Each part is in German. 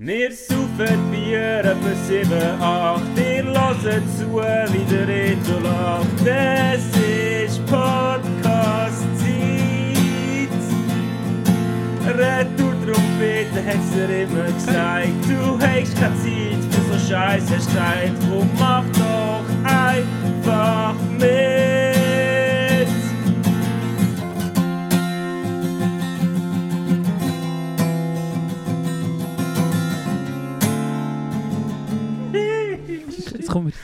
Wir saufen Bier etwa 7, 8, ihr hört zu, wie der Reto lacht. Es ist Podcast-Zeit. Retour-Trompete hat's dir immer gesagt. Du hast keine Zeit für so Scheiß, hast Zeit. Drum mach doch einfach mit.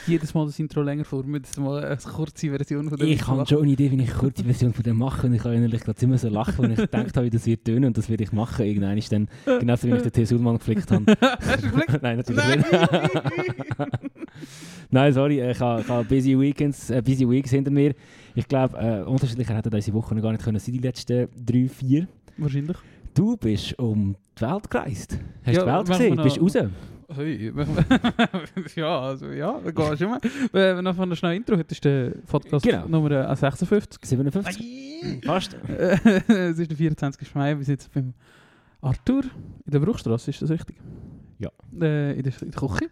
Jedes Mal das Intro länger vor. Wir müssen mal eine kurze Version von dem Ich habe schon eine Idee, wie ich eine kurze Version von dem mache. Und ich habe innerlich gerade immer so lachen, wenn ich gedacht habe, wie das wird tönen. Und das werde ich machen. Irgendwann ist dann, genauso wie ich den T. Sulman geflickt habe. Hast du geflickt? Nein, natürlich nicht. Nein, sorry, ich habe, ich habe busy Weekends, äh, busy Weeks hinter mir. Ich glaube, äh, unterschiedlicher hätten diese Woche noch gar nicht können sein, die letzten drei, vier. Wahrscheinlich. Du bist um die Welt gereist. Hast Ja, die Welt gesehen? Bist raus? Hey, ja, also ja, da gehst du immer. Wenn wir noch von der schnellen Intro, heute ist der Podcast Genau. Nummer äh, 56. 57? Fast. Äh, es ist der 24. Mai, wir jetzt beim Arthur in der Bruchstraße, ist das richtig? Ja. Äh, in, der, in der Küche.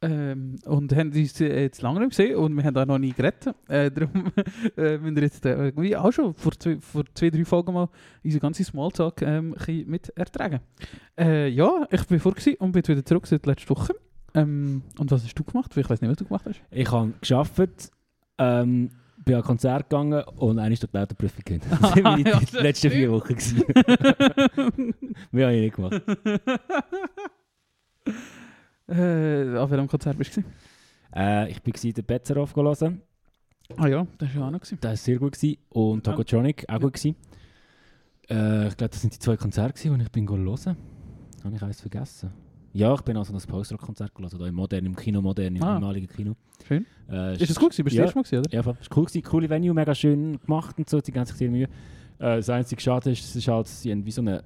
Ähm, und haben uns äh, jetzt lange nicht gesehen und wir haben auch noch nie geredet. Äh, darum äh, müssen wir jetzt äh, wie auch schon vor zwei, vor zwei, drei Folgen mal unseren ganzen Smalltalk ähm, mit ertragen. Äh, ja, ich bin vor und bin wieder zurück seit letzter Woche. Ähm, und was hast du gemacht? Ich weiß nicht, was du gemacht hast. Ich habe gearbeitet, ähm, bin an ein Konzert gegangen und eine ist dort die Autoprüfung gegangen. Das waren meine Ja, die letzten vier. Wochen. Mehr habe ich nicht gemacht. Äh, auf welchem Konzert bist du? Äh, ich bin den Betzerhoff hören. Ah ja, das war ja auch noch. gewesen. Das war sehr gut. Gewesen. Und Tokotronic, auch gut. Gewesen. Äh, ich glaube, das sind die zwei Konzerte, die ich bin hören. Habe ich eins vergessen? Ja, ich bin also das Post-Rock-Konzert gelesen, im modernen, im Kino, modern, im Ah. ehemaligen Kino. Schön. Äh, Ist das gut gewesen? Bist du ja. Mal gewesen, oder? Ja, war cool, gewesen, coole Venue, mega schön gemacht und so, die ganze sehr Mühe. Äh, das einzige Schade ist, es ist halt, sie haben wie so eine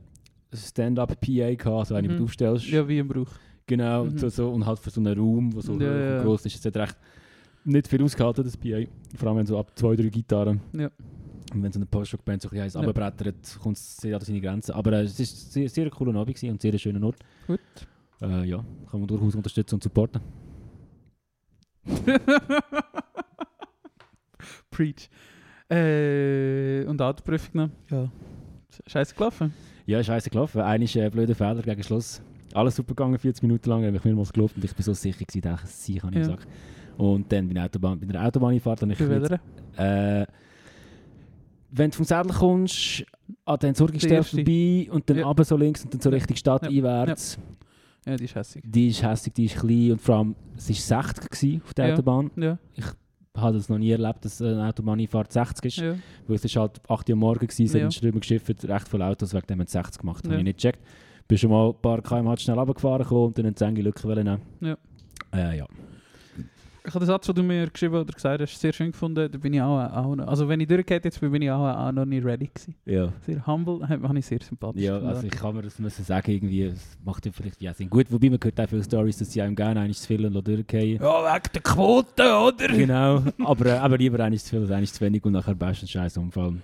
Stand-up-PA gehabt, also wenn Mhm. du aufstellst. Ja, wie im Brauch. Genau, Mhm. so, so, und halt für so einen Raum, der so Ja, ja. gross ist. Es hat recht nicht viel ausgehalten, das PA. Vor allem wenn so ab zwei, drei Gitarren. Ja. Und wenn so eine Post-Rock-Band so ein bisschen runterbrettert, kommt es sehr an seine Grenzen. Aber äh, es war sehr, sehr ein cooler Abend gewesen und sehr ein schöner Ort. Gut. Äh, ja, kann man durchaus unterstützen und supporten. Preach. Äh, und Autoprüfung noch? Ja. Scheiße gelaufen. Ja, scheiße gelaufen. Einer ist äh, blöder Fehler gegen Schluss. Alles super gegangen, 40 Minuten lang, habe ich mehrmals gelobt und ich bin so sicher gewesen, dass ich sie kann Ja. Und dann bei der Autobahn, bei der Autobahnfahrt habe ich jetzt, äh, wenn du vom Sädel kommst, an den erste. vorbei und dann Ja. runter so links und dann so Ja. Richtung Stadt Ja. einwärts. Ja, die ist hässlich. Die ist hässlich, die ist klein und vor allem, es war 60 gewesen auf der Ja. Autobahn. Ja. Ich habe das noch nie erlebt, dass eine Autobahnfahrt 60 ist. ja. Weil es ist halt 8 Uhr morgen gewesen, sind Ja. drüber geschifft, recht viele Autos, wegen dem haben sie 60 gemacht. Habe Ja. ich nicht gecheckt. Bin schon mal ein paar km schnell runtergefahren und dann eine enge Lücke wollen nehmen. Ja. Äh, ja. Ich habe den Satz, den du mir geschrieben oder gesagt hast, sehr schön gefunden. Da bin ich auch, auch noch, also wenn ich durchgeht jetzt bin, ich auch, auch noch nicht ready gewesen. Ja. Sehr humble, habe ich sehr sympathisch Ja, also ich kann mir das müssen sagen, irgendwie, es macht ja vielleicht ja Sinn. Gut, wobei man hört auch viele Stories, dass sie einem gerne eines zu viel und durchgehen. Ja, wegen der Quote, oder? Genau, aber, äh, aber lieber eines zu viel als eines zu wenig und nachher besten Scheiß Unfall.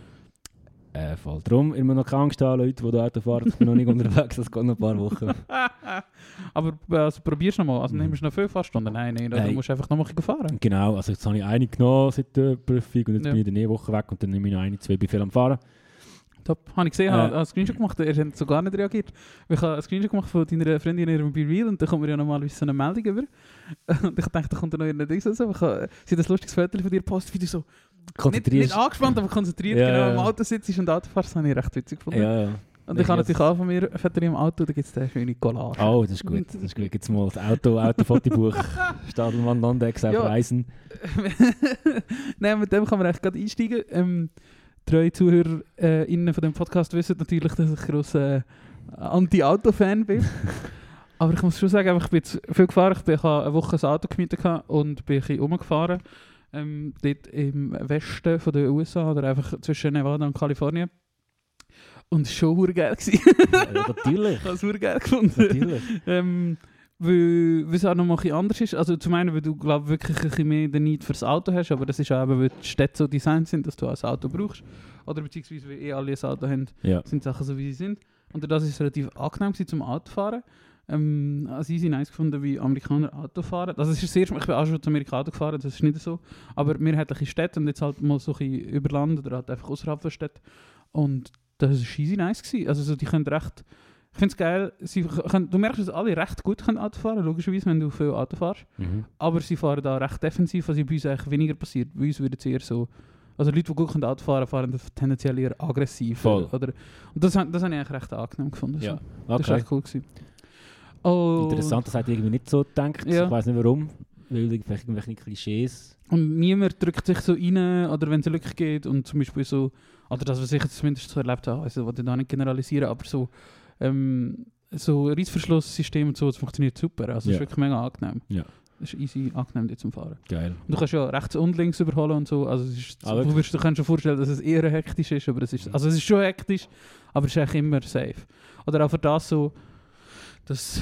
Äh, voll. Darum immer noch keine Angst haben, Leute, die da Auto fahren. Ich bin noch nicht unterwegs, das geht noch ein paar Wochen. Aber also, probier's nochmal. Also Mhm. nimmst du noch viel Fahrstunden? Nein, nein, Nein. du musst einfach nochmal fahren. Genau, also jetzt habe ich eine genommen seit der Prüfung und jetzt Ja. bin ich in der Woche weg und dann nehme ich noch eine, zwei, viel am Fahren. Top. Habe ich gesehen, Äh. habe einen Screenshot gemacht, er hat so gar nicht reagiert. Ich habe einen Screenshot gemacht von deiner Freundin in ihrem Be-Real und dann kommt mir ja normalerweise so eine Meldung über. Und ich dachte, da kommt da noch irgendein Ding so. Ich habe, sie hat ein lustiges Foto von dir gepostet, wie du so Konzentrierst nicht angespannt, aber konzentriert Ja, genau im Auto sitzt und Auto fährst. Habe ich recht witzig gefunden. Ja, ja. Und ich habe ich natürlich auch von mir Foto im Auto, da gibt es den schönen Collage. Oh, das ist gut. Das ist gut. Jetzt mal das Auto, Autofotobuch. Stadelmann Landex auf Ja. Reisen. Nein, mit dem kann man echt gerade einsteigen. Ähm, treue Zuhörer äh, von dem Podcast wissen natürlich, dass ich grosser äh, Anti-Auto-Fan bin. Aber ich muss schon sagen, ich bin viel gefahren. Ich, habe eine Woche ein Auto gemietet und bin ein bisschen rumgefahren. Ähm, dort im Westen von der USA oder einfach zwischen Nevada und Kalifornien. Und es war schon geil. Ja, natürlich. ich habe es geil gefunden. Natürlich. Ähm, weil, weil es auch noch mal ein bisschen anders ist. Also zum einen, weil du glaub, wirklich ein bisschen mehr den Need fürs Auto hast, aber das ist auch eben, weil die Städte so designt sind, dass du auch ein Auto brauchst. Oder beziehungsweise, weil eh alle ein Auto haben, Ja. sind Sachen so, wie sie sind. Und das ist relativ angenehm zum Autofahren. Ähm, als easy nice gefunden, wie Amerikaner Auto fahren. Also es ist sehr, ich bin auch schon zu Amerika Auto gefahren, das ist nicht so. Aber mehrheitlich in Städten und jetzt halt mal so ein bisschen über Land oder halt einfach außerhalb der Stadt. Und das war easy nice. Gewesen. Also so, die können recht... Ich finde es geil, sie können, du merkst, dass alle recht gut können Auto fahren logischerweise, wenn du viel Auto fährst. Mhm. Aber sie fahren da recht defensiv, was bei uns eigentlich weniger passiert. Bei uns würde es eher so... Also Leute, die gut können Auto fahren fahren tendenziell eher aggressiv. Voll. Oder, und das, das habe ich eigentlich recht angenehm gefunden. Ja, So. Das war okay. echt cool. Gewesen. Oh, Interessant, das hat irgendwie nicht so gedacht. Ja. Ich weiß nicht warum. Weil vielleicht irgendwelche Klischees. Und niemand drückt sich so rein, oder wenn es wirklich geht und zum Beispiel so, oder das, was ich jetzt zumindest so erlebt habe, also wollte ich da nicht generalisieren, aber so, ähm, so Reissverschlusssystem und so, das funktioniert super. Also es Ja. ist wirklich mega angenehm. Ja. Es ist easy angenehm, dort zum Fahren. Geil. Und du kannst ja rechts und links überholen und so, also es ist, Ah, du, wirst, du kannst dir vorstellen, dass es eher hektisch ist, aber es ist, also es ist schon hektisch, aber es ist eigentlich immer safe. Oder auch für das so, dass,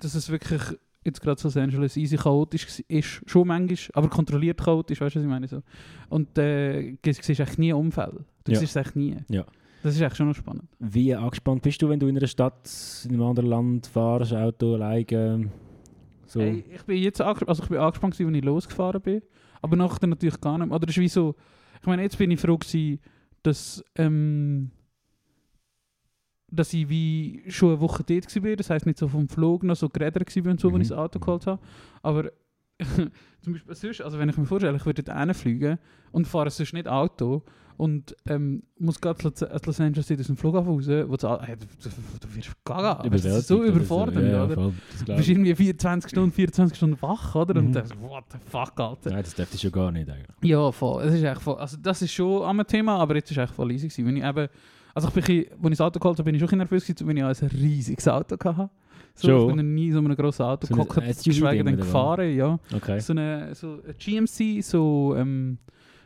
dass es wirklich jetzt gerade Los Angeles easy chaotisch ist, schon manchmal, aber kontrolliert chaotisch, weißt du, was ich meine? So. Und äh, du siehst eigentlich nie Unfälle. Du Ja. siehst es eigentlich nie. Ja. Das ist eigentlich schon noch spannend. Wie angespannt bist du, wenn du in einer Stadt, in einem anderen Land fahrst, Auto, alleine? So. Hey, ich bin jetzt also ich bin angespannt, gewesen, als ich losgefahren bin, aber nachher natürlich gar nicht mehr. Oder es ist wie so, ich meine, jetzt bin ich froh gewesen, dass, ähm, dass ich wie schon eine Woche dort war. Das heisst nicht so vom Flug noch so gerädert war und so, Mhm. wenn ich das Auto geholt habe. Aber zum Beispiel sonst, also wenn ich mir vorstelle, ich würde dort hinfliegen und fahre sonst nicht Auto und ähm, muss gerade aus Los Angeles aus dem Flughafen raus, wo du, hey, du, du, wirst gaga. Das ist so überfordernd, Ja, oder? voll. Das Du bist irgendwie 24 Stunden, 24 Stunden wach, oder? Mhm. Und denkst, what the fuck, Alter. Nein, das darf ich schon gar nicht eigentlich. Ja, voll. Es ist echt voll. Also das ist schon am Thema, aber jetzt ist es echt voll easy gewesen. Wenn ich eben, also ich bin, bisschen- als ich das Auto geholt habe, bin ich schon nervös gewesen, weil ich ein riesiges Auto hatte. So, Schon? Ich bin noch nie in so einem grossen Auto So gehockt, geschweige denn gefahren, ja. Okay. So eine, so ein GMC, so, ähm,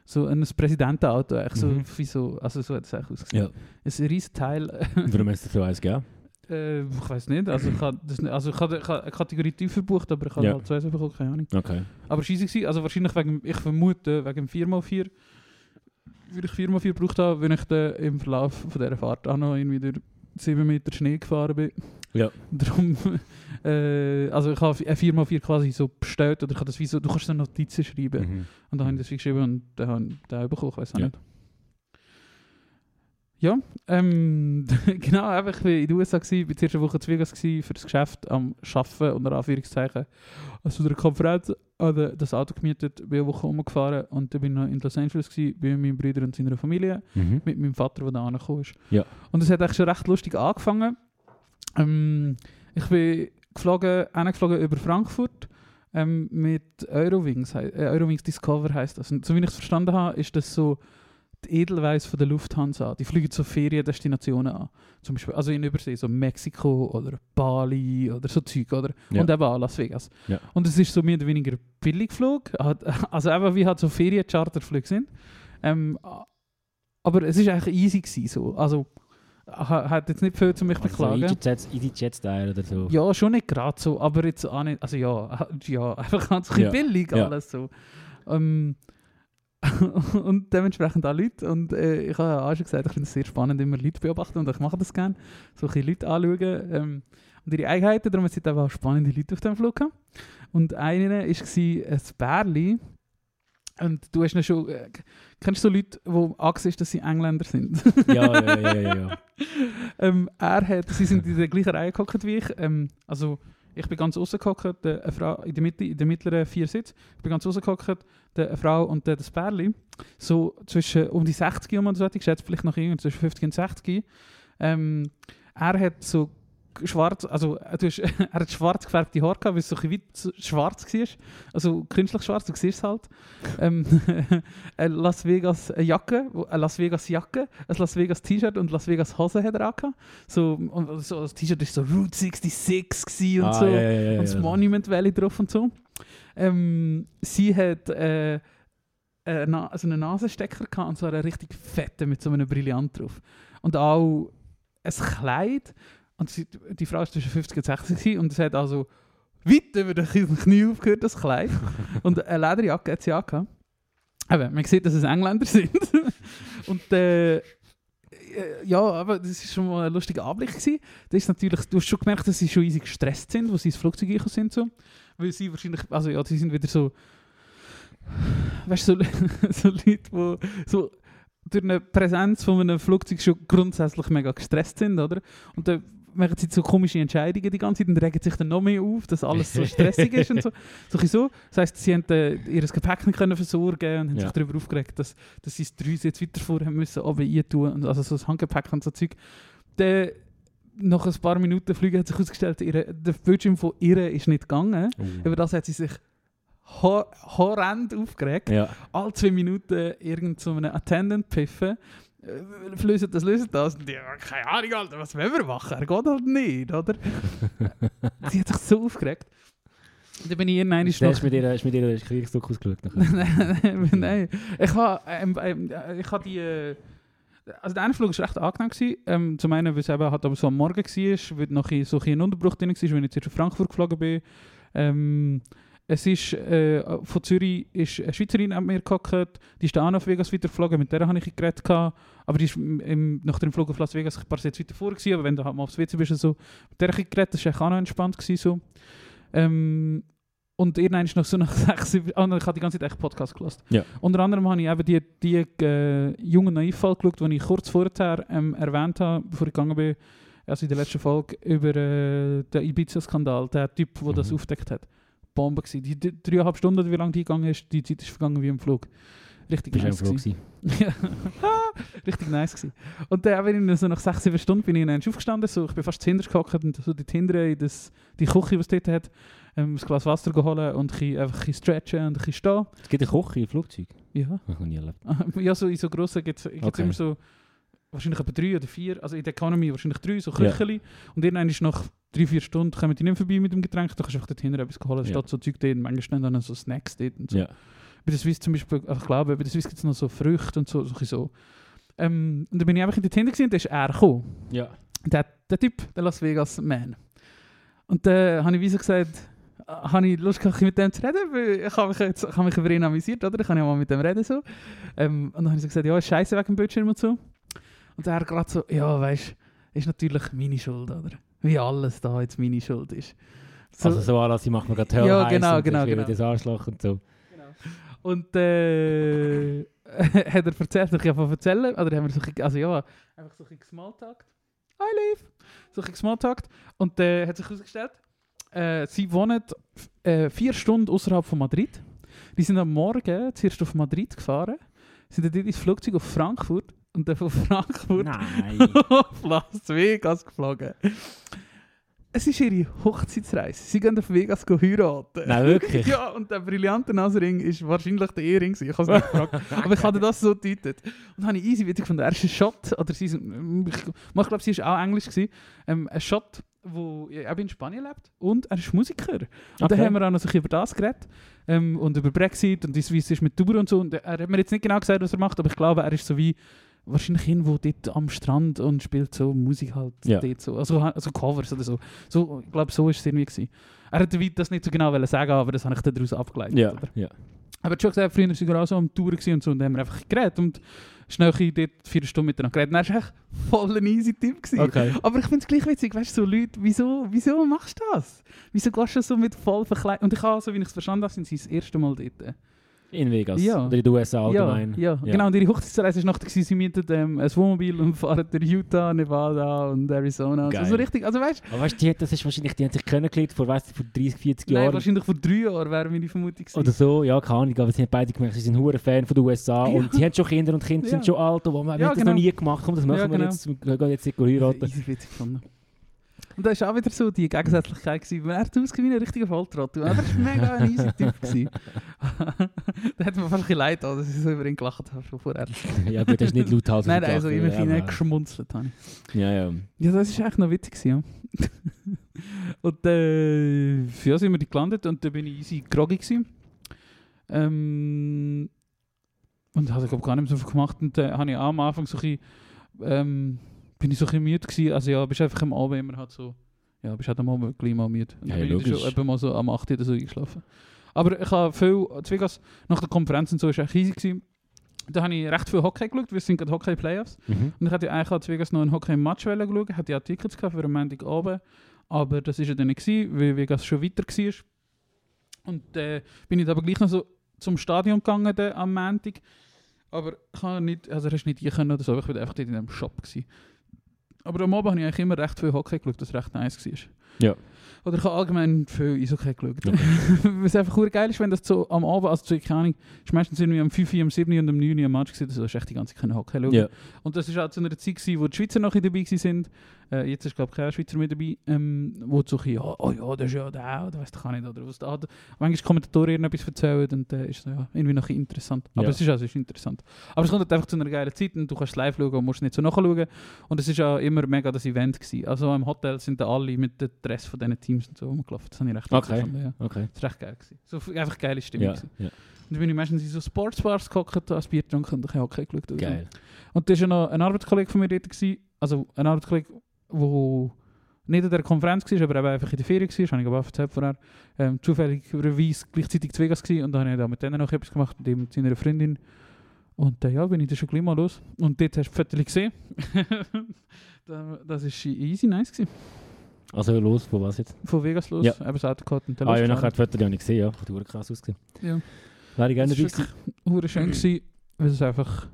so ein Präsidentenauto, echt so, Mhm. wie so, also so hat es eigentlich ausgesehen. Ja. Ein riesiges Teil. Warum hast du so eins gegeben? Äh, ich weiß nicht, also ich habe also ich habe ich habe eine Kategorie tiefer gebucht, aber ich habe Ja. halt zwei bekommen, keine Ahnung. Okay. Aber scheisse gewesen, also wahrscheinlich wegen, ich vermute, wegen dem 4x4, würde ich 4x4 gebraucht haben, wenn ich dann im Verlauf von dieser Fahrt auch noch irgendwie durch 7 Meter Schnee gefahren bin. Ja. Darum, äh, also ich habe ein 4x4 quasi so bestellt, oder ich habe das wie so, du kannst so Notizen schreiben. Mhm. Und dann habe ich das wie geschrieben und dann habe ich den auch bekommen, ich weiß auch Ja. nicht. Ja, ähm, genau, ich war in den USA, gewesen, bin zuerst eine Woche in Vegas gewesen, für das Geschäft am Arbeiten, unter Anführungszeichen. Also der Konferenz, habe das Auto gemietet, bin eine Woche rumgefahren und dann bin ich noch in Los Angeles gewesen, bei meinem Bruder und seiner Familie, Mhm. mit meinem Vater, der da angekommen ist. Ja. Und es hat eigentlich schon recht lustig angefangen. Ähm, ich bin geflogen, geflogen über Frankfurt ähm, mit Eurowings. Äh, Eurowings Discover heißt das. Und so wie ich es verstanden habe, ist das so die Edelweiss von der Lufthansa. Die fliegen so Feriendestinationen an. Zum Beispiel, also in Übersee, so Mexiko oder Bali oder so Zeug, oder? Ja. Und eben auch Las Vegas. Ja. Und es ist so mehr oder weniger Billigflug. Hat- Also eben wie halt so Feriencharterflüge sind. Ähm, aber es ist eigentlich easy gewesen, so. Also ha- hat jetzt nicht viel zu mich Also so beklagen. EasyJet- EasyJet-Style oder so. Ja, schon nicht gerade so, aber jetzt auch nicht, also ja, ja einfach ganz Ja. billig Ja. alles so. Ähm, und dementsprechend auch Leute und äh, ich habe ja auch schon gesagt, ich finde es sehr spannend, immer Leute beobachten und ich mache das gerne, so ein bisschen Leute anschauen ähm, und ihre Eigenheiten, darum sind eben auch spannende Leute auf dem Flug. Und einer war ein Bärli und du hast ihn schon, äh, kennst du so Leute, die Angst ist, dass sie Engländer sind? Ja, ja, ja, ja, ja. ähm, er hat, sie sind in der gleichen Reihe gehockt wie ich. Ähm, also ich bin ganz außen gehockt, äh, eine Frau in der Mitte, in der mittleren vier Sitz. Ich bin ganz außen gehockt, der- eine Frau und der das Pärli. So zwischen um die 60 um und so, ich schätze vielleicht noch irgendwie zwischen 50 und 60. Ähm, er hat so schwarz, also äh, du hast, er hat schwarz gefärbte Haare gehabt, weil es so ein bisschen schwarz war. Also künstlich schwarz, du siehst es halt. Ähm, eine Las Vegas Jacke, eine Las Vegas Jacke, ein Las Vegas T-Shirt und Las Vegas Hose hat er auch gehabt. So, und so, das T-Shirt war so Route 66 gewesen und ah, so. ja, ja, ja, Und das. Monument Valley drauf und so. Ähm, sie hat äh, äh, na, so einen Nasenstecker gehabt und so einen richtig fetten mit so einem Brillant drauf. Und auch ein Kleid. Und sie, die Frau war zwischen 50 und 60 gewesen und es hat also weit über den Knie aufgehört, das Kleid. und eine Lederjacke hat sie auch gehabt. Eben, man sieht, dass es Engländer sind. und äh, äh, ja, aber das ist schon mal ein lustiger Anblick gewesen. Das ist natürlich, du hast schon gemerkt, dass sie schon easy gestresst sind, wo sie ins Flugzeug gekommen sind. So. Weil sie wahrscheinlich, also ja, sie sind wieder so, weißt du, so, so Leute, die so durch eine Präsenz von einem Flugzeug schon grundsätzlich mega gestresst sind, oder? Und dann machen sie so komische Entscheidungen die ganze Zeit und regen sich dann noch mehr auf, dass alles so stressig ist und so. so, so. Das heisst, sie haben äh, ihr Gepäck nicht können versorgen und haben Ja. sich darüber aufgeregt, dass, dass sie es drei jetzt weiter vor haben müssen, aber tun und also so das Handgepäck und so Zeug. Dann, nach ein paar Minuten Flüge hat sich herausgestellt, der Bildschirm von ihr ist nicht gegangen. Über das hat sie sich ho horrend aufgeregt Ja. alle zwei Minuten irgend so einen Attendant pfiffen. Äh, Lösen das, lösen das. Und die, keine Ahnung, Alter, was wollen wir machen? Er geht halt nicht, oder? Sie hat sich so aufgeregt. Und dann bin ich irgendwann Hast noch... du mit ihr, hast mit ihr den Kriegsdruck ausgeschaut? nachher? nein, nein. Ich habe ähm, ähm, äh, ich die... Äh, also der eine Flug war recht angenehm. Gewesen. Ähm, zum einen, weil es eben halt aber so am Morgen war, weil noch ein, so ein Unterbruch drin war, wenn ich jetzt auf Frankfurt geflogen bin. Ähm, es ist, äh, von Zürich ist eine Schweizerin an mir gehockt, die ist dann auch nach Vegas weitergeflogen, mit der habe ich geredet. Gehabt. Aber die ist im, nach dem Flug auf Las Vegas ein paar Sätze weiter vor, gewesen, aber wenn du halt mal aufs WC bist, und so, mit der ich geredet, das war auch noch entspannt. Gewesen, so. ähm, und irgendwann ist noch so nach sechs, sieben- nein, ich habe die ganze Zeit echt Podcast gelassen. Ja. Unter anderem habe ich eben die, die äh, jungen Naivfall geschaut, die ich kurz vorher ähm, erwähnt habe, bevor ich gegangen bin, also in der letzten Folge, über äh, den Ibiza-Skandal, der Typ, der das Mhm. aufdeckt hat. Bombe gewesen. Die dreieinhalb Stunden, wie lange die gegangen ist, die Zeit ist vergangen wie im Flug. Richtig Bist nice Flug gewesen. Ja. Richtig nice gewesen. Und dann bin ich so nach sechs, sieben Stunden bin ich dann aufgestanden, so, ich bin fast hinter gehockt und so dort hinten in das, die Küche, was dort hat, ähm, ein Glas Wasser geholt und ein bisschen, einfach ein stretchen und ein bisschen stehen. Es gibt eine Küche im Flugzeug. Ja. Ich habe nie erlebt. ja, so in so grossen gibt es Okay. immer so, wahrscheinlich etwa drei oder vier, also in der Economy wahrscheinlich drei, so Ja. Kücheli. Und irgendwann ist nach drei, vier Stunden, kommen die nicht vorbei mit dem Getränk, da kannst du einfach dort hinten etwas holen, da Ja. steht so Zeug dort, manchmal stehen dann so Snacks dort und so. Ja. Bei der Swiss zum Beispiel, also ich glaube, bei der Swiss gibt es noch so Früchte und so. so. Ähm, und dann bin ich einfach in dort hinten gewesen, und dann ist er gekommen. Ja. Der, der Typ, der Las Vegas Man. Und dann habe ich wie so gesagt, äh, habe ich Lust gehabt, mit dem zu reden, weil ich habe mich, jetzt, ich habe mich über ihn amüsiert, oder? Ich kann ja mal mit dem reden so. Ähm, und dann habe ich so gesagt, ja, ist scheiße wegen dem Bildschirm und so. Und er gerade so, ja, weißt du, ist natürlich meine Schuld, oder? Wie alles da jetzt meine Schuld ist. So, Also so alles, ich mache mir gerade Hell Ja, genau, genau, genau. das Arschloch und so. Und äh, hat er erzählt, ich habe erzählen, oder haben wir so, ein also ja, einfach so ein bisschen gesmalltalkt. Hi Liv! So ein bisschen gesmalltalkt. Und äh, hat sich herausgestellt, äh, sie wohnen äh, vier Stunden außerhalb von Madrid. Die sind am Morgen zuerst auf Madrid gefahren, sind dann ins Flugzeug auf Frankfurt und dann von Frankfurt Nein. auf Las Vegas geflogen. Es ist ihre Hochzeitsreise. Sie gehen auf Vegas heiraten. Nein, wirklich? Ja, und der brillante Nasering ist wahrscheinlich der Ehering. Ich habe es nicht gefragt. Aber ich hatte das so gedeutet. Und dann habe ich easy witzig von der ersten Shot, oder sie ich, ich glaube, sie war auch Englisch, gewesen, ähm, ein Shot, wo er in Spanien lebt und er ist Musiker. Und dann Okay. haben wir auch noch bisschen über das geredet ähm, und über Brexit und wie es ist mit Tour und so. Und er hat mir jetzt nicht genau gesagt, was er macht, aber ich glaube, er ist so wie wahrscheinlich irgendwo dort am Strand und spielt so Musik halt Ja. dort so. Also, also Covers oder so. so ich glaube, so ist es irgendwie gewesen. Er hat das nicht so genau sagen, aber das habe ich dann daraus abgeleitet. Ja, Oder? ja. Aber er schon gesagt, früher waren wir auch so am gewesen und so und dann haben wir einfach geredet und schnell dort vier Stunden miteinander geredet. Und er war echt voll ein easy Typ. Gewesen. Okay. Aber ich finde es gleich witzig, weißt du, so Leute, wieso, wieso machst du das? Wieso gehst du so mit voll verkleidet? Und ich habe, so wie ich es verstanden habe, sind sie das erste Mal dort. In Vegas. Ja. Oder in den USA allgemein. Ja, ja. genau. Und ihre Hochzeitsreise ist nachher, gewesen, sie mieten ähm, ein Wohnmobil und fahren durch Utah, Nevada und Arizona. Und so. Geil. so richtig, also weißt Aber weißt du, das ist wahrscheinlich, die haben sich kennengelernt vor, weißt vor 30, 40 du, nein, Jahren. wahrscheinlich vor drei Jahren wäre meine Vermutung gewesen. Oder so, ja, keine Ahnung, aber sie haben beide gemerkt, sie sind hure Fan von den USA Ja. und sie haben schon Kinder und Kinder Ja. sind schon alt, aber wir Ja, haben das genau. noch nie gemacht und das machen Ja, wir genau. jetzt, wir gehen jetzt nicht heiraten. Easy witzig gefunden. Und da war auch wieder so die Gegensätzlichkeit, gewesen, er hat ausgesehen wie ein richtiger Volltrottel. Er war mega ein easy Typ. gewesen. da hat mir fast ein leid, dass ich so über ihn gelacht habe schon vorher. ja gut, das ist nicht laut Hals Nein, nein, so immer ja, fein geschmunzelt habe ich. Ja, ja. Ja, das war echt noch witzig, gewesen, ja. und äh, ja, sind wir die gelandet und dann bin ich easy groggy gewesen. Ähm, und habe ich gar nicht mehr so viel gemacht und dann habe ich auch am Anfang so ein bisschen, ähm, bin ich so ein müde gewesen. Also ja, bist einfach am Abend immer halt so, ja, bist halt am Abend gleich mal müde. Und dann bin ich dann logisch. schon etwa mal so am 8 Uhr oder so eingeschlafen. Aber ich habe viel, Vegas, nach der Konferenz und so, ist echt easy gewesen. Da habe ich recht viel Hockey geschaut, wir sind gerade Hockey-Playoffs. Mhm. Und ich hatte eigentlich als Vegas noch einen Hockey-Match schauen, hatte ja Tickets gehabt für einen Montag oben, aber das war ja dann nicht, gewesen, weil Vegas schon weiter war. Und äh, bin ich aber gleich noch so zum Stadion gegangen dann am Montag. Aber ich habe nicht, also hast nicht hier können oder so, ich war einfach dort in einem Shop. Gewesen. Aber am Abend habe ich eigentlich immer recht viel Hockey geschaut, das recht nice war. Ja. Oder ich habe allgemein viel Eishockey geschaut. Okay. Was einfach cool geil ist, wenn das so am Abend, also so, keine Ahnung, ist meistens irgendwie am 5, am 7 und am 9 am Match gewesen, also hast echt die ganze Zeit Hockey schauen. Ja. Und das war auch zu einer Zeit, gewesen, wo die Schweizer noch dabei waren. Äh, jetzt ist, glaube ich, kein Schweizer mehr dabei. Ähm, wo so ein ja, oh ja, das ist ja der, oder weißt du, kann nicht, oder was da. Manchmal Kommentatoren irgendetwas erzählen und äh, ist so, ja, irgendwie noch ein interessant. Aber Ja. es ist also es ist interessant. Aber es kommt halt einfach zu einer geilen Zeit und du kannst live schauen und musst nicht so nachschauen. Und es ist ja immer mega das Event gewesen. Also im Hotel sind da alle mit dem Dress von diesen Teams und so rumgelaufen. Das habe ich recht Okay. gefunden, ja. Okay. Das war recht geil. Gewesen. So, einfach geile Stimmung. Ja. ja. Und dann bin ich meistens in so Sportsbars gehockt, ein Bier getrunken und ein Hockey geschaut. Geil. Und da war ja noch ein Arbeitskollege von mir dort. Gewesen. Also ein Arbeitskollege, der nicht an der Konferenz war, aber einfach in der Ferien war, habe ich aber erzählt vorher. Ähm, zufälligerweise gleichzeitig zu Vegas gewesen und dann habe ich da mit denen noch etwas gemacht, mit ihm und seiner Freundin. Und äh, ja, bin ich dann schon gleich mal los. Und dort hast du die Fotos gesehen. Da- das war easy nice. Gewesen. Also los, wo was jetzt? Von Vegas los, Ja. eben das Auto gehabt und dann Ah ja, nachher die Fotos die habe ich gesehen, ja. Hat die krass ausgesehen. Ja. Wäre ich gerne dabei gewesen. wirklich schön gewesen, weil es einfach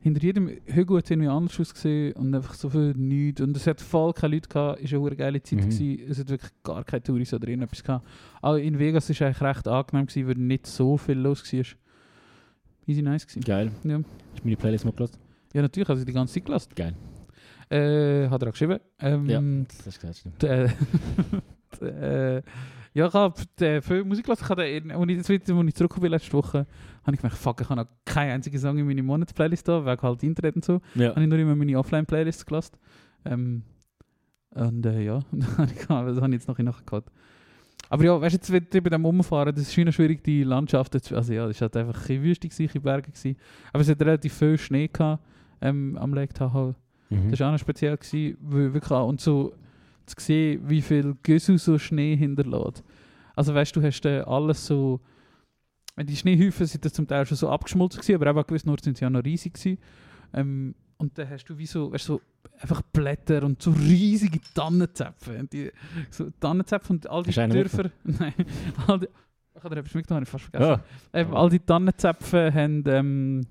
hinter jedem Hügel hat es irgendwie anders ausgesehen und einfach so viel nichts. Und es hat voll keine Leute gehabt, es war eine verdammt geile Zeit. Mhm. Gewesen. Es hat wirklich gar keine Touris oder irgendetwas gehabt. Auch in Vegas war es eigentlich recht angenehm, gewesen, weil nicht so viel los war. Easy nice gewesen. Geil. Ja. Hast du meine Playlist mal gelassen? Ja, natürlich, also die ganze Zeit gelassen. Geil. Äh, hat er auch geschrieben. Ähm, Ja. Das hast gesagt, stimmt. äh, äh, ja, ich habe viel Musik gelassen. Ich den- als ich, als ich zurückgekommen bin letzte Woche, habe ich gemerkt, fuck, ich habe noch keinen einzigen Song in meine Monatsplaylist da, wegen halt Internet und so. Ja. habe ich nur immer meine Offline-Playlist gelassen. Ähm, und äh, ja, das habe ich, jetzt noch ein nachgehabt. Aber ja, weißt du, jetzt bei dem Umfahren, das ist schon schwierig, die Landschaft zu, also ja, das war halt einfach ein bisschen wüstig, ein bisschen Berge gewesen. Aber es hat relativ viel Schnee gehabt, ähm, am Lake Tahoe. Mhm. Das war auch noch speziell, gewesen, weil wirklich auch, und so zu sehen, wie viel Güssel so Schnee hinterlässt. Also weißt du, du hast äh, alles so, die Schneehäufen sind das zum Teil schon so abgeschmolzen gewesen, aber an gewissen Orten sind sie ja noch riesig gewesen. Ähm, und dann hast du wie so, weißt, du, so einfach Blätter und so riesige Tannenzäpfe. Und Die, so Tannenzäpfe und all die Dörfer... Nein, all die, ich habe fast vergessen. Ja. Eben, all die Tannenzäpfe haben, ähm,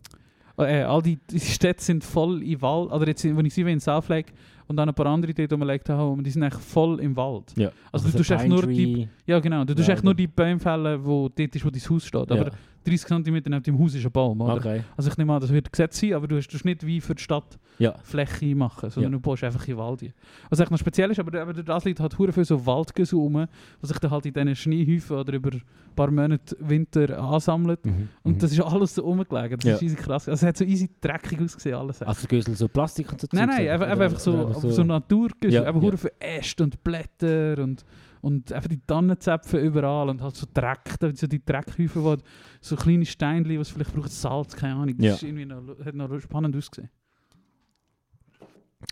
äh, all die, die Städte sind voll im Wald, oder jetzt, wenn ich sie in South Lake und dann ein paar andere dort umgelegt habe, die sind eigentlich voll im Wald. Ja. Also du tust echt nur die, ja genau, du tust echt nur die Bäume fällen, wo dort ist, wo dein Haus steht. Aber. 30 cm neben dem Haus ist ein Baum, oder? Okay. Also ich nehme an, das wird gesetzt sein, aber du hast das nicht wie für die Stadt Ja. Fläche machen, sondern Ja. du baust einfach in Wald. Was echt noch speziell ist, aber, aber das liegt halt hure viel so Waldgüsse rum, was sich dann halt in diesen Schneehäufen oder über ein paar Monate Winter ansammelt. Mhm. Und Mhm. das ist alles so rumgelegen. Das Ja. ist easy krass. Also es hat so easy dreckig ausgesehen, alles. Also Gösel so Plastik und so nein, nein, einfach, einfach so, einfach so Naturgüsse. Ja, einfach ja. viel Äste und Blätter und, und einfach die Tannenzäpfe überall und halt so Dreck, da so die Dreckhäufen, wo so kleine Steinchen, was vielleicht braucht Salz, keine Ahnung. Das Ja. ist irgendwie noch, hat noch spannend ausgesehen.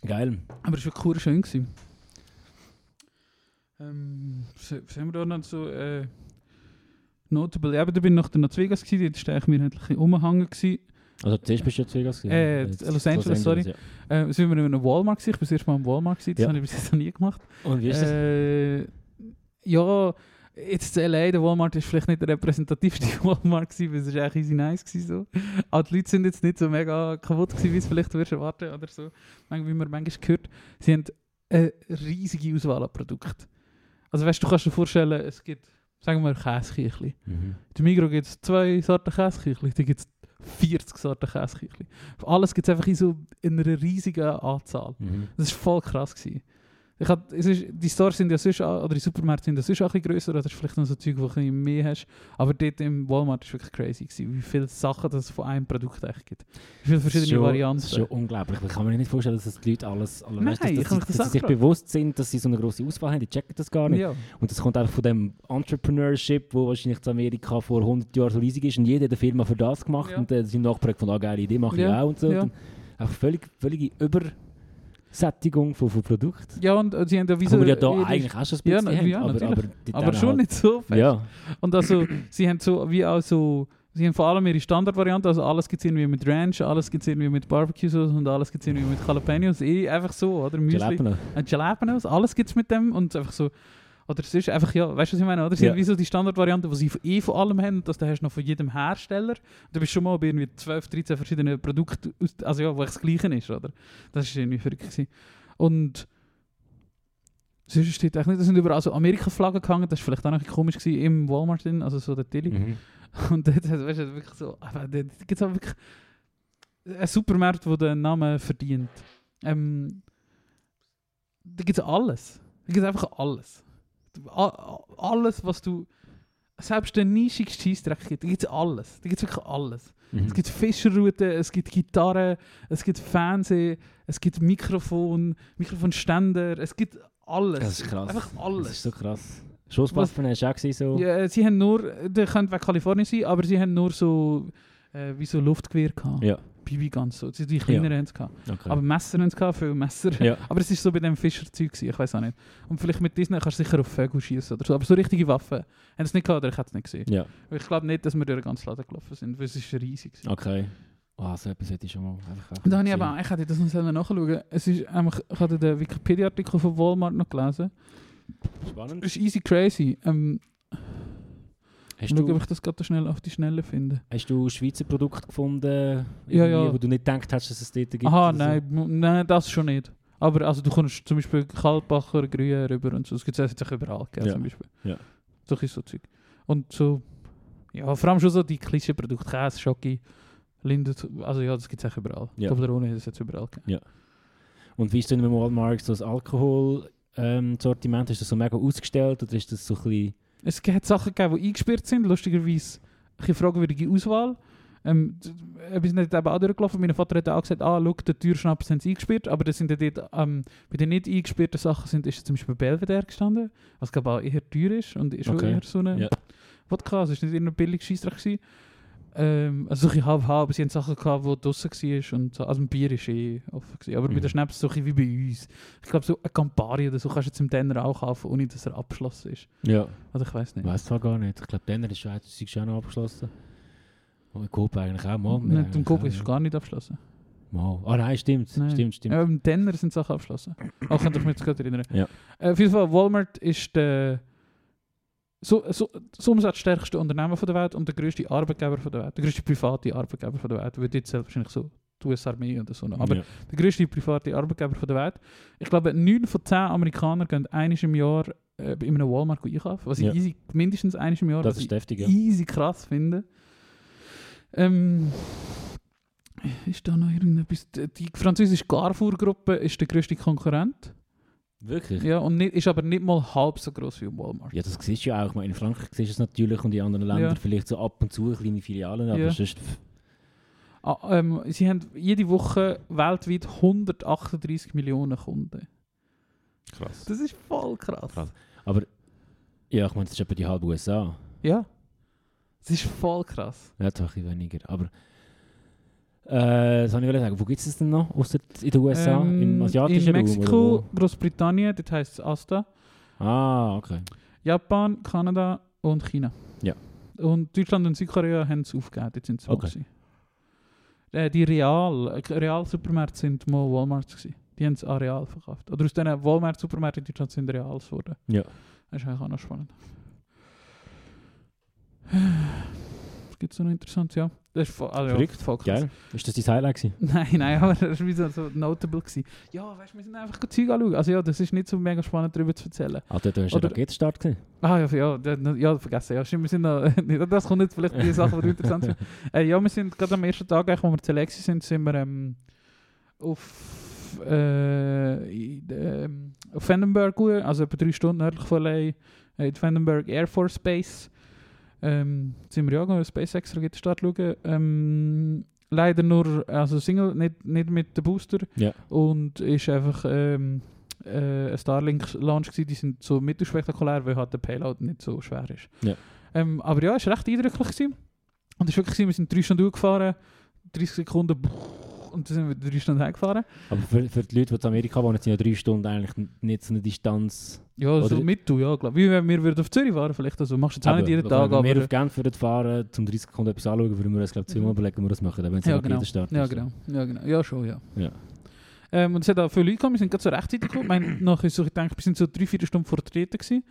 Geil. Aber es war wirklich hure schön. Gewesen. Ähm, haben wir da noch so äh, notable? Ja, aber da bin ich noch in Las Vegas gewesen, dort war ich mir halt ein bisschen umgehangen. Gewesen. Also zuerst bist du jetzt Vegas gewesen? Äh, Jetzt Los Angeles, sorry. ja. Äh, sind wir in einem Walmart gewesen. Ich bin das erste Mal im Walmart gewesen, das Ja. habe ich bis jetzt noch nie gemacht. Und wie ist das? Äh, ja, jetzt in LA, der Walmart ist vielleicht nicht der repräsentativste Walmart gewesen, weil es ist eigentlich easy nice gewesen, so. Aber die Leute sind jetzt nicht so mega kaputt gewesen, wie es vielleicht würdest erwarten oder so. Wie man manchmal hört, sie haben eine riesige Auswahl an Produkten. Also weißt du, du kannst dir vorstellen, es gibt, sagen wir, Käseküchli. Mhm. Im Migros gibt es zwei Sorten Käseküchli, da gibt es 40 Sorten Käseküchli. Für alles gibt es einfach in so in einer riesigen Anzahl. Mhm. Das war voll krass. Gewesen. Ich hab, es ist, die Stores sind ja sonst, oder die Supermärkte sind ja sonst auch ein bisschen grösser, oder das ist vielleicht noch so Zeug, wo du mehr hast. Aber dort im Walmart ist wirklich crazy gewesen, wie viele Sachen das von einem Produkt echt gibt. Wie viele verschiedene schon, Varianten. Das ist schon unglaublich. Ich kann mir nicht vorstellen, dass das die Leute alles... alle- Nein, ich dass, dass, das dass auch sie sich bewusst sind, dass sie so eine grosse Auswahl haben. Die checken das gar nicht. ja. Und das kommt einfach von dem Entrepreneurship, wo wahrscheinlich in Amerika vor 100 Jahren so riesig ist und jeder hat eine Firma für das gemacht Ja. und äh, sind Nachbarn von, ah, geile Idee, mache ich Ja, auch und so. ja. Und einfach völlig, völlige Übersättigung von, von Produkten. ja, und äh, sie haben ja wie Wo so... wir ja da eigentlich auch schon ein Ja, bisschen na- haben, ja, aber, aber, aber schon halt, nicht so fest. Ja, Und also, sie haben so wie auch so Sie haben vor allem ihre Standardvariante, also alles gibt es irgendwie mit Ranch, alles gibt es irgendwie mit Barbecue Sauce und alles gibt es irgendwie mit Jalapenos. Eh einfach so, oder? Müsli. Jalapeno. Ein Jalapenos, alles gibt es mit dem und einfach so. Oder es ist einfach, ja, weißt du, was ich meine? Oder? Ja. haben wie so die Standardvariante, die sie eh von allem haben, dass du hast noch von jedem Hersteller. Du bist schon mal bei irgendwie 12, 13 verschiedenen Produkten, also ja, wo das Gleiche ist, oder? Das war irgendwie verrückt. Gewesen. Und sonst steht eigentlich nicht, da sind überall so Amerika-Flaggen gehangen, das war vielleicht auch noch ein bisschen komisch gewesen, im Walmart drin, also so der Tilly. Mhm. Und dort weißt du, wirklich so, aber da gibt es auch wirklich einen Supermarkt, der den Namen verdient. Ähm, da gibt es alles. Da gibt es einfach alles. Alles, was du. Selbst der nischigste Scheissdreck gibt, da gibt es alles. Da gibt es wirklich alles. Mhm. Es gibt Fischerrouten, es gibt Gitarren, es gibt Fernsehen, es gibt Mikrofon, Mikrofonständer, es gibt alles. Das ist krass. Einfach Das alles. ist so krass. Schusswaffen hast du auch so? Ja, sie haben nur, der könnte weg Kalifornien sein, aber sie haben nur so, äh, wie so Luftgewehr gehabt. Ja. BB-Guns, so. Die, kleineren haben sie gehabt. Okay. Aber Messer haben sie gehabt, viele Messer. ja. Aber es ist so bei dem Fischerzeug gewesen, ich weiß auch nicht. Und vielleicht mit diesen kannst du sicher auf Vögel schießen oder so. Aber so richtige Waffen haben sie nicht gehabt, oder ich hätte es nicht gesehen. ja, Ich glaube nicht, dass wir durch den ganzen Laden gelaufen sind, weil es ist riesig gewesen. okay. Oh, so etwas hätte ich schon mal einfach Und dann habe ich aber, ich hätte das noch nachschauen. Es ist einfach, ich hatte den Wikipedia-Artikel von Walmart noch gelesen. Spannend. Das ist easy crazy. Ähm, Hast ob du, ich das gerade schnell auf die Schnelle finde. hast du Schweizer Produkte gefunden, Ja, ja. wo du nicht gedacht hast, dass es dort gibt? Aha, oder so? nein, nein, das schon nicht. Aber also du kommst zum Beispiel Kaltbacher, Gruyère rüber und so. Das gibt es jetzt überall, gell, Ja. zum Beispiel. Ja. So ist so Zeug. Und so, ja, vor allem schon so die Klischee-Produkte, Käse, Schoki, Linde, also ja, das gibt es überall. Ja. Toblerone ist es jetzt überall gegeben. Und wie ist denn im Walmart so das Alkohol-Sortiment? Ähm, ist das so mega ausgestellt oder ist das so ein bisschen... Es hat Sachen gegeben, die eingesperrt sind, lustigerweise ein bisschen fragwürdige Auswahl. Ähm, äh, sind dort eben auch durchgelaufen. Mein Vater hat auch gesagt, ah, schau, den Türschnaps haben sie eingesperrt, aber das sind dort, ähm, bei den nicht eingesperrten Sachen sind, ist zum Beispiel Belvedere gestanden, was glaube auch eher teuer ist und ist Okay. eher so eine Ja. Wodka, also war nicht immer billig Scheissdreck. gewesen. Ähm, also bisschen halb-halb, aber sie haben Sachen gehabt, die draussen waren und so. Also ein Bier war eh offen. Gewesen. Aber bei Mhm. den Schnaps so ein wie bei uns. Ich glaube, so ein Campari oder so kannst du jetzt im Denner auch kaufen, ohne dass er abgeschlossen ist. Ja. Also ich weiß Ich nicht. weiß zwar gar nicht. Ich glaube, dann ist schon, noch abgeschlossen. Und im Coop eigentlich auch mal. Nicht, im Coop ist gar nicht abgeschlossen. Mal. Ah nein, stimmt. Nein. Stimmt, stimmt. Ja, im Denner sind Sachen abgeschlossen. Auch könnt ihr euch mich jetzt gerade erinnern. Ja. Äh, auf jeden Fall, Walmart ist der so, so, das umsatzstärkste Unternehmen von der Welt und der größte Arbeitgeber von der Welt. Der größte private Arbeitgeber von der Welt. Wird jetzt wahrscheinlich so die US-Armee oder so. noch. Aber ja. der größte private Arbeitgeber von der Welt. Ich glaube, 9 von 10 Amerikaner gehen einiges im Jahr äh, in einem Walmart einkaufen. Was ich Ja. easy, mindestens einiges im Jahr Das was ist ich heftig, ja. easy krass finde. Ähm, ist da noch irgendetwas? Die die französische Carrefour-Gruppe ist der größte Konkurrent. Wirklich? Ja, und nicht, ist aber nicht mal halb so groß wie Walmart. Ja, das siehst du ja auch. In Frankreich siehst du es natürlich und in anderen Ländern Ja. vielleicht so ab und zu kleine Filialen, aber Ja. sonst... Ah, ähm, sie haben jede Woche weltweit 138 Millionen Kunden. Krass. Das ist voll krass. Krass. Aber ja, ich meine, das ist etwa die halbe USA. Ja. Das ist voll krass. Ja, zwar ein weniger, aber... Äh, wollte ich sagen. Wo gibt es das denn noch? Außer in den USA? Ähm, Im asiatischen In Raum? Mexiko, Oder Großbritannien, das heißt Asta. wo? Ah, okay. Japan, Kanada und China. Ja. Und Deutschland und Südkorea haben es aufgegeben, jetzt sind es Okay. äh, Die Real, äh, Real-Supermärkte sind mal Walmarts gewesen. Die haben es an Real verkauft. Oder aus diesen Walmart-Supermärkten in Deutschland sind Reals geworden. Ja. Das ist eigentlich auch noch spannend. Gibt es noch interessant? Ja. Das ist voll, also ja, Verrückt. voll krass. Geil. Ist das dein Highlight gewesen? Nein, nein, aber das war wie so, so notable. Gewesen. Ja, weißt du, wir sind einfach Zeug anschauen. Also ja, das ist nicht so mega spannend darüber zu erzählen. Alter, du hast Oder- einen Raketenstart gesehen? Ah ja, ja, ja, ja vergessen. Ja, stimmt, wir sind noch, das kommt jetzt vielleicht die Sachen, die interessant sind. Äh, ja, wir sind gerade am ersten Tag, eigentlich, wo wir zu Lexi sind, sind wir ähm, auf, äh, ähm, auf Vandenberg, also etwa drei Stunden nördlich von LA, äh, in Vandenberg Air Force Base. Ähm, sind wir ja gegangen, SpaceX Raketenstart schauen. Ähm, leider nur, also Single, nicht, nicht mit dem Booster. Ja. Und ist einfach ähm, äh, ein Starlink-Launch. Die sind so mittelspektakulär, weil halt der Payload nicht so schwer ist. Ja. Ähm, aber ja, es war recht eindrücklich. Gewesen. Und es war wirklich, wir sind drei Stunden durchgefahren, 30 Sekunden und dann sind wir drei Stunden heimgefahren. Aber für, für die Leute, die in Amerika wohnen, sind ja drei Stunden eigentlich nicht so eine Distanz. Ja, so Oder- mit du, ja, glaube Wie wenn wir würden auf Zürich fahren vielleicht. Also machst du jetzt auch nicht jeden Tag, wenn wir aber... auf Genf würden fahren, zum 30 Sekunden etwas anschauen, würden wir uns glaube ich zweimal Mhm. überlegen, wie wir das machen, wenn es Ja, genau. jeder Start Ja, genau. Ja, genau. Ja, schon, ja. Ja. Ähm, und es hat auch viele Leute gekommen, wir sind gerade so rechtzeitig gekommen. Wir haben nachher so gedacht, wir sind so drei, vier Stunden vortreten gewesen.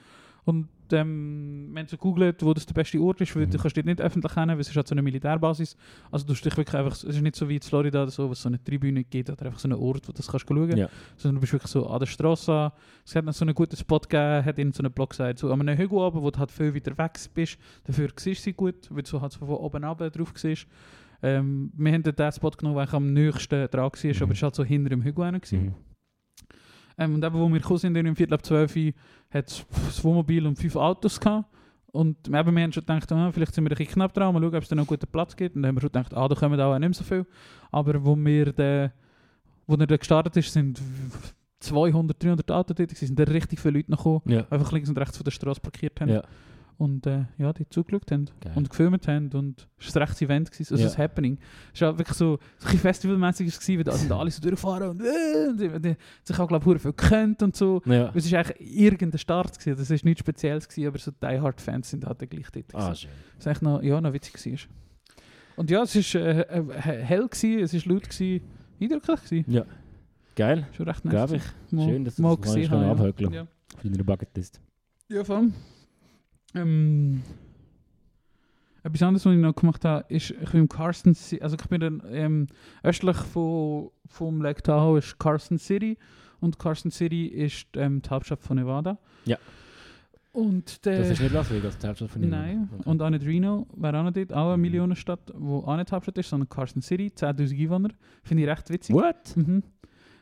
Und ähm, wir haben so gegoogelt, wo das der beste Ort ist, weil Mhm. du kannst dort nicht öffentlich kennen, weil es ist halt so eine Militärbasis. Also du dich wirklich einfach, es ist nicht so wie in Florida oder so, wo es so eine Tribüne gibt oder einfach so einen Ort, wo du das kannst schauen. Ja. Sondern du bist wirklich so an der Straße. Es hat noch so einen guten Spot gegeben, hat in so einem Blog gesagt, so an einem Hügel oben, wo du halt viel weiter weg bist, dafür siehst du sie gut, weil du halt so von oben runter drauf siehst. Ähm, wir haben den Spot genommen, der eigentlich am nächsten dran war, Mhm. aber es war halt so hinter dem Hügel. Mhm. Ähm, und eben, wo wir gekommen sind, im Viertel ab 12 Uhr, hat es das Wohnmobil und fünf Autos gehabt. Und eben, wir haben schon gedacht, ah, vielleicht sind wir ein bisschen knapp dran, mal schauen, ob es da noch einen guten Platz gibt. Und dann haben wir schon gedacht, ah, da kommen auch nicht mehr so viel. Aber wo wir dann, wo er dann gestartet ist, sind 200, 300 Autos dort, gewesen, sind da richtig viele Leute noch gekommen, Ja. einfach links und rechts von der Straße parkiert haben. Ja. Und äh, ja, die zugeschaut haben Geil. und gefilmt haben. Und es war ein rechtes Event, gewesen, also Ja. das Happening. Es war wirklich so, so ein festivalmäßig, gewesen, weil da sind alle so durchgefahren und, äh, und die, die, sich auch, glaube ich, viel gekannt und so. Ja. Es war eigentlich irgendein Start, gewesen. das war nichts Spezielles, gewesen, aber so Die Hard-Fans sind halt gleich dort. Ah, gewesen. schön. Was echt noch, ja, noch witzig war. Und ja, es war äh, äh, hell, gewesen, es war laut, gewesen, eindrücklich. Gewesen. Geil. Schon recht nice. Glaube ich. Mal- Schön, dass du mal das gesehen schnell habe, abhökeln Ja. auf deiner Bucketlist. Ja, vor allem. Ähm, etwas anderes, was ich noch gemacht habe, ist, ich bin im Carson City, also ich bin dann ähm, östlich von, vom Lake Tahoe ist Carson City und Carson City ist ähm, die Hauptstadt von Nevada. Ja. Und der, Das ist nicht Las Vegas, die Hauptstadt von Nevada. Nein, Okay. und auch nicht Reno, wäre auch nicht dort, auch eine Mhm. Millionenstadt, wo auch nicht die Hauptstadt ist, sondern Carson City, 10'000 Einwohner. Finde ich recht witzig. What? Mhm.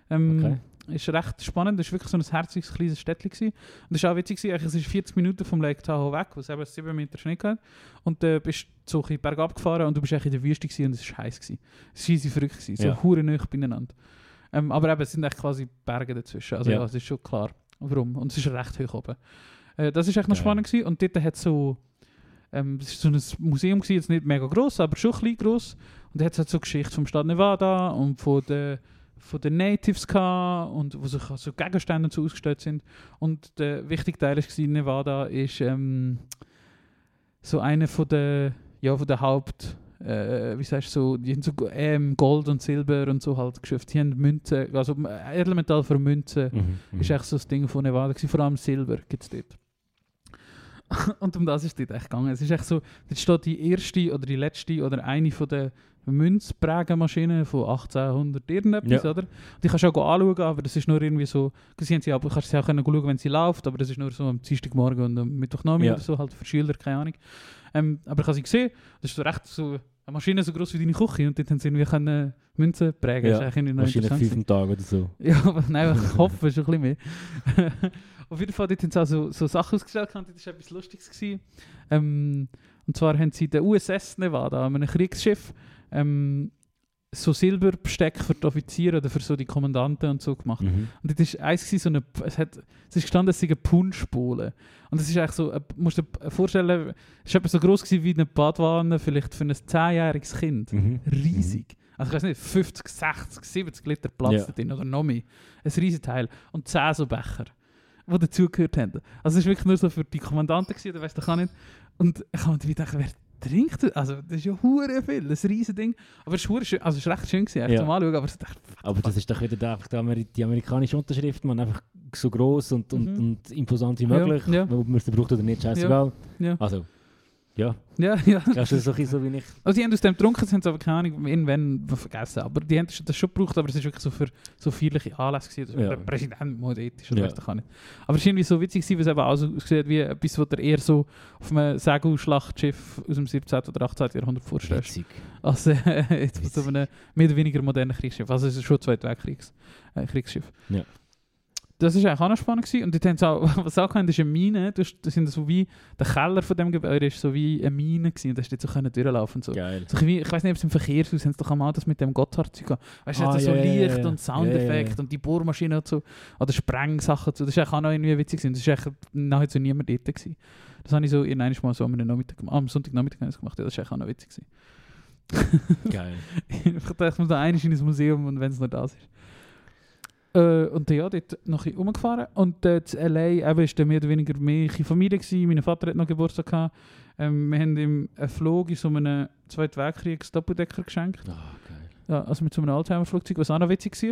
Ähm, Okay. Ist recht spannend, das war wirklich so ein herziges kleines Städtchen. gewesen. Und das war auch witzig, gewesen, es ist 40 Minuten vom Lake Tahoe weg, wo es eben 7 Meter Schnee hat. Und du bist so ein bisschen bergab gefahren und du bist in der Wüste gewesen und es war heiß. Gewesen. Es war easy verrückt, gewesen, so Ja. hure beieinander. Ähm, aber eben, es sind echt quasi Berge dazwischen, also ja, Ja. es ist schon klar, warum. Und es ist recht hoch oben. Äh, das ist echt noch Geil. spannend gewesen. und dort hat es so... Ähm, es war so ein Museum, gewesen, jetzt nicht mega gross, aber schon klein gross. Und da hat es halt so Geschichte vom Stadt Nevada und von den von den Natives gehabt und wo sich so Gegenstände so ausgestellt sind. Und der wichtige Teil ist gewesen, Nevada ist ähm, so einer von der ja von der Haupt äh, wie sagst du so, die haben so ähm, Gold und Silber und so halt geschafft. Die haben Münzen, also äh, Edelmetall für Münzen Mhm. mhm. ist echt so das Ding von Nevada gewesen, vor allem Silber gibt es dort. und um das ist dort echt gegangen. Es ist echt so, dort steht die erste oder die letzte oder eine von den Münzprägemaschinen von 1800 irgendetwas, Ja. oder? Die kannst du auch anschauen, aber das ist nur irgendwie so, sie haben sie, aber du kannst sie auch können schauen, wenn sie läuft, aber das ist nur so am Dienstagmorgen und am Mittwochnachmittag Ja. oder so, halt für Schüler, keine Ahnung. Ähm, aber ich habe sie gesehen, das ist so recht so eine Maschine so groß wie deine Küche und dort haben sie irgendwie können Münzen prägen. Ja, Wahrscheinlich fünf am Tag oder so. ja, aber nein, ich hoffe schon ein bisschen mehr. Auf jeden Fall, dort haben sie auch so, so Sachen ausgestellt, und das war etwas Lustiges. Gewesen. Ähm, und zwar haben sie den USS Nevada, einem Kriegsschiff, ähm, so Silberbesteck für die Offiziere oder für so die Kommandanten und so gemacht. Mhm. Und das ist eins so eine, es, hat, es ist gestanden, es sei eine Punschbowle. Und das ist eigentlich so, äh, musst du dir vorstellen, es war so groß wie eine Badwanne, vielleicht für ein 10-jähriges Kind. Mhm. Riesig. Also ich weiß nicht, 50, 60, 70 Liter Platz Ja. da drin oder noch mehr. Ein riesiges Teil. Und 10 so Becher, die dazugehört haben. Also es war wirklich nur so für die Kommandanten, gewesen, oder weiss doch auch nicht. Und ich habe mir gedacht, wer trinkt das? Also das ist ja hure viel, ein riesiges Ding. Aber es ist, hure schön, also es ist recht schön gewesen, echt Ja. zum Anschauen, aber dachte, Aber das ist doch wieder der, einfach die, Ameri die amerikanische Unterschrift, man einfach so groß und, und, Mhm. und imposant wie Ja, möglich. ja. Ob man es braucht oder nicht, scheißegal. Ja. Also, ja, ja, ja. das ist so, so wie ich. Also die haben aus dem getrunken, haben es aber keine Ahnung, irgendwann vergessen. Aber die haben das schon gebraucht, aber es ist wirklich so für so feierliche Anlässe gewesen. Also Ja. Der Präsident dort ist, oder Ja. weiss auch nicht. Aber es ist irgendwie so witzig gewesen, weil es eben auch so aussieht wie etwas, was dir eher so auf einem Segel-Schlachtschiff aus dem 17. oder 18. Jahrhundert vorstellst. Witzig. Als äh, jetzt auf so einem mehr oder weniger modernen Kriegsschiff. Also es ist schon ein Zweiter Weltkriegs äh, Kriegsschiff. Ja. Das war eigentlich auch noch spannend. Gewesen. Und dort haben sie auch, was auch haben, ist eine Mine. Du hast- Das sind so wie, der Keller von dem Gebäude ist so wie eine Mine gewesen. Und da hast so können durchlaufen und so. Geil. So ein wie, ich weiß nicht, ob es im Verkehrshaus haben sie doch einmal das mit dem Gotthard-Zeug gehabt. Weißt du, Ah, ah, so Licht ja. und Soundeffekt ja. und die Bohrmaschine und so. Oder Sprengsachen und so. Das ist eigentlich auch noch irgendwie witzig. gewesen. Das war echt nahezu niemand dort. Gewesen. Das habe ich so irgendwann mal so am, Nachmittag, am Sonntagnachmittag habe ich das gemacht. Ja, das war eigentlich auch noch witzig. Gewesen. Geil. ich dachte, ich muss da einmal in ein Museum und wenn es nur das ist. Äh, und ja, dort noch ein bisschen rumgefahren. Und äh, in L.A. eben, ist dann mehr oder weniger mehr eine Familie gewesen. Mein Vater hat noch Geburtstag gehabt. Ähm, wir haben ihm einen Flug in so einem Zweiten Weltkriegs-Doppeldecker geschenkt. Ah, geil. Ja, also mit so einem Alzheimer-Flugzeug, was auch noch witzig war.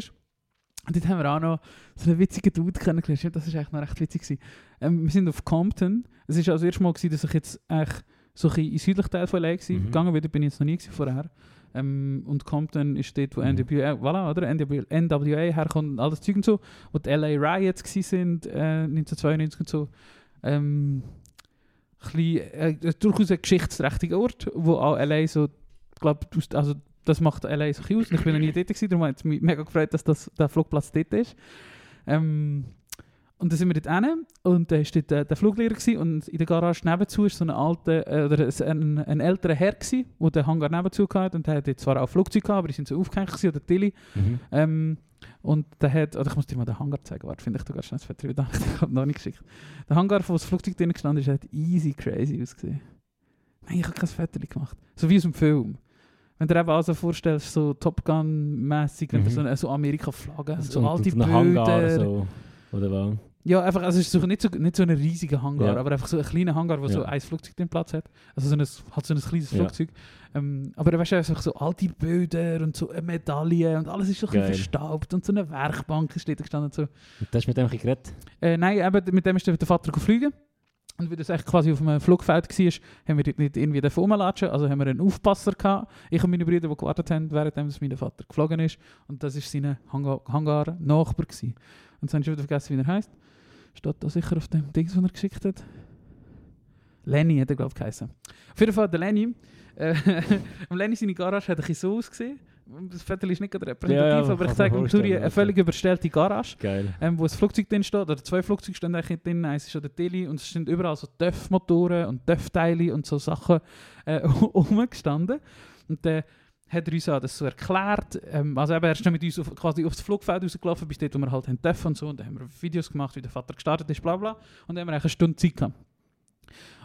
Und dort haben wir auch noch so einen witzigen Dude kennengelernt. Das war eigentlich noch recht witzig. gewesen. Ähm, wir sind auf Compton. Es war also das erste Mal, gewesen, dass ich jetzt eigentlich so ein bisschen in den südlichen Teil von LA war. Mhm. Gegangen bin, bin ich jetzt noch nie gewesen vorher. Ähm, und Compton ist dort, wo Mhm. NWA, voilà, oder? NWA, NWA herkommt und alles Zeug und so. Wo die LA Riots sind, äh, 1992 und so. Ähm, ein bisschen, äh, durchaus ein geschichtsträchtiger Ort, wo auch LA so, glaub, also das macht LA so aus. Ich bin noch nie dort gewesen, darum hat es mich mega gefreut, dass das, der Flugplatz dort ist. Ähm, und dann sind wir dort hin und da war dort äh, der Fluglehrer gewesen, und in der Garage nebenzu ist so ein alter, äh, oder ein, ein älterer Herr gewesen, der den Hangar nebenzu hatte und der hat zwar auch Flugzeug gehabt, aber die sind so aufgehängt gewesen, oder Tilly. Mhm. Ähm, und der hat, oder ich muss dir mal den Hangar zeigen, warte, finde ich da ganz schnell das Foto, ich habe noch nicht geschickt. Der Hangar, wo das Flugzeug drin gestanden ist, hat easy crazy ausgesehen. Nein, ich habe kein Foto gemacht. So wie aus dem Film. Wenn du dir eben also vorstellst, so Top Gun-mäßig, wenn Mhm. so eine so Amerika-Flagge so alte ein Hangar, Bilder. so. Oder was? Ja, einfach, also es ist so nicht, so, nicht so ein riesiger Hangar, Ja. aber einfach so ein kleiner Hangar, wo so Ja. ein Flugzeug den Platz hat. Also so ein, halt so ein kleines Ja. Flugzeug. Ähm, aber da weißt du einfach so alte Bilder und so eine Medaille und alles ist so ein bisschen verstaubt und so eine Werkbank ist dort gestanden und so. Und das ist mit dem geredet? Äh, nein, eben, mit dem ist der der Vater geflogen. Und wie das echt quasi auf einem Flugfeld war, haben wir dort nicht irgendwie den rumlatschen. Also haben wir einen Aufpasser gehabt. Ich und meine Brüder, die gewartet haben, während mein Vater geflogen ist. Und das war sein Hangar, Hangar. Und jetzt habe ich wieder vergessen, wie er heißt. Steht da sicher auf dem Ding, das er geschickt hat. Lenny hat er, glaube ich, geheißen. Auf jeden Fall, der Lenny. Äh, am Lenny seine Garage hat ein bisschen so ausgesehen. Das Viertel ist nicht gerade repräsentativ, Ja, ja, aber ich zeige Turi eine völlig überstellte Garage Geil. ähm, wo ein Flugzeug drin steht, oder zwei Flugzeuge stehen eigentlich drin, eins ist an der Tilly und es sind überall so TÜV-Motoren und TÜV-Teile und so Sachen äh, rumgestanden. Und dann hat er uns das so erklärt, ähm, also eben, er ist dann mit uns auf, quasi aufs Flugfeld rausgelaufen, bis dort, wo wir halt haben TÜV und so, und dann haben wir Videos gemacht, wie der Vater gestartet ist, bla bla, und dann haben wir eine Stunde Zeit gehabt.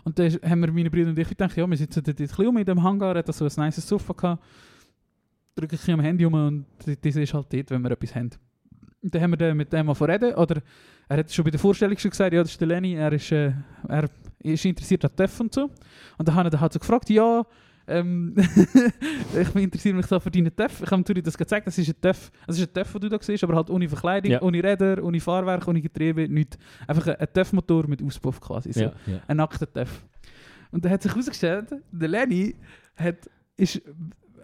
Und dann haben wir, meine Brüder und ich, gedacht, ja, wir sitzen dort ein bisschen in dem Hangar, hat so ein nice Sofa gehabt, drücke ich am Handy um und das ist halt dort, wenn wir etwas haben. Und dann haben wir dann mit dem mal reden. Oder er hat schon bei der Vorstellung schon gesagt, ja, das ist der Lenny, er ist, äh, er ist interessiert an TÜV und so. Und dann habe ich halt so gefragt, ja, ähm, ich interessiere mich da für deinen TÜV. Ich habe natürlich das gezeigt, das ist ein TÜV, das ist ein TÜV, den du da siehst, aber halt ohne Verkleidung, Ja. ohne Räder, ohne Fahrwerk, ohne Getriebe, nichts. Einfach ein, ein TÜV-Motor mit Auspuff quasi. So Ja, ja. ein nackter TÜV. Und dann hat sich herausgestellt, der Lenny hat, ist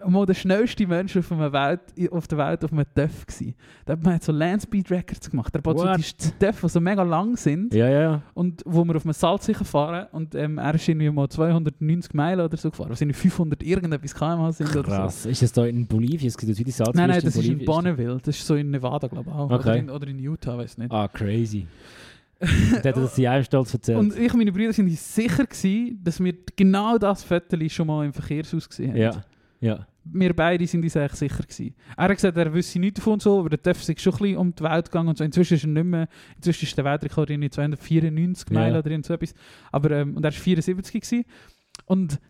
mal der schnellste Mensch auf, einer Welt, auf der Welt auf einem TÜV gewesen. Der hat, man hat so Landspeed Records gemacht. Er baut so What? die, die so mega lang sind Ja, ja. und wo wir auf einem Salz fahren und ähm, er ist irgendwie mal 290 Meilen oder so gefahren, was irgendwie 500 irgendetwas km sind oder so. Krass. Ist das da in Bolivien? Es gibt jetzt wie die Salzwüste Nein, nein, das ist in. Bonneville. Das ist so in Nevada, glaube ich auch. Oder, Okay. in, oder in Utah, weiß nicht. Ah, crazy. Der hat das ja stolz erzählt. Und ich und meine Brüder sind uns sicher gewesen, dass wir genau das Viertel schon mal im Verkehrsaus gesehen haben. ja, ja. Wir beide sind uns eigentlich sicher gewesen. Er hat gesagt, er wüsste nichts davon so, aber der TÜV ist schon ein bisschen um die Welt gegangen und so. Inzwischen ist er nicht mehr, inzwischen ist der Weltrekord in 294 Ja. Meilen oder irgend so etwas. Aber, ähm, und er war 74 gewesen. Und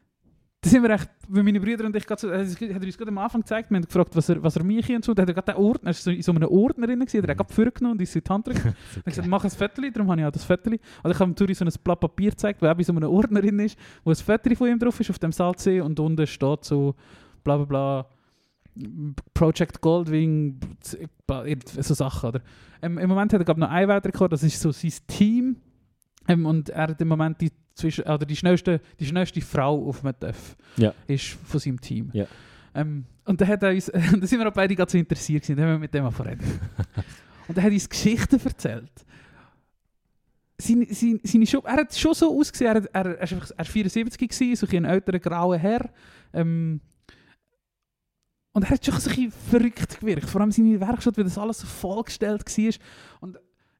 da sind wir echt, weil meine Brüder und ich, so, äh, hat er uns gerade am Anfang gezeigt, wir haben gefragt, was er, was er mich und so, da hat er gerade den Ordner, er ist so in so einem Ordner drin gewesen, hat er gerade vorgenommen und uns in die Hand gedrückt. Er hat gesagt, mach ein Viertel, darum habe ich auch das Viertel. Also ich habe ihm Turi so ein Blatt Papier gezeigt, wo auch bei so einem Ordner drin ist, wo ein Viertel von ihm drauf ist, auf dem Salzsee und unten steht so bla bla bla Project Goldwing, so Sachen, oder? Ähm, Im Moment hat er glaub, noch einen Weltrekord, das ist so sein Team ähm, und er hat im Moment die, zwischen, oder die, schnellste, die schnellste Frau auf dem TÜV Ja. ist von seinem Team. Ja. Ähm, und da hat er uns, da sind wir auch beide gerade so interessiert gewesen, da haben wir mit dem mal reden. und er hat uns Geschichten erzählt. Seine, seine, seine Schub, er hat schon so ausgesehen, er, er, er, er war 74 gewesen, so ein älterer grauer Herr. Ähm, und er hat schon so ein bisschen verrückt gewirkt, vor allem seine Werkstatt, weil das alles so vollgestellt war. Und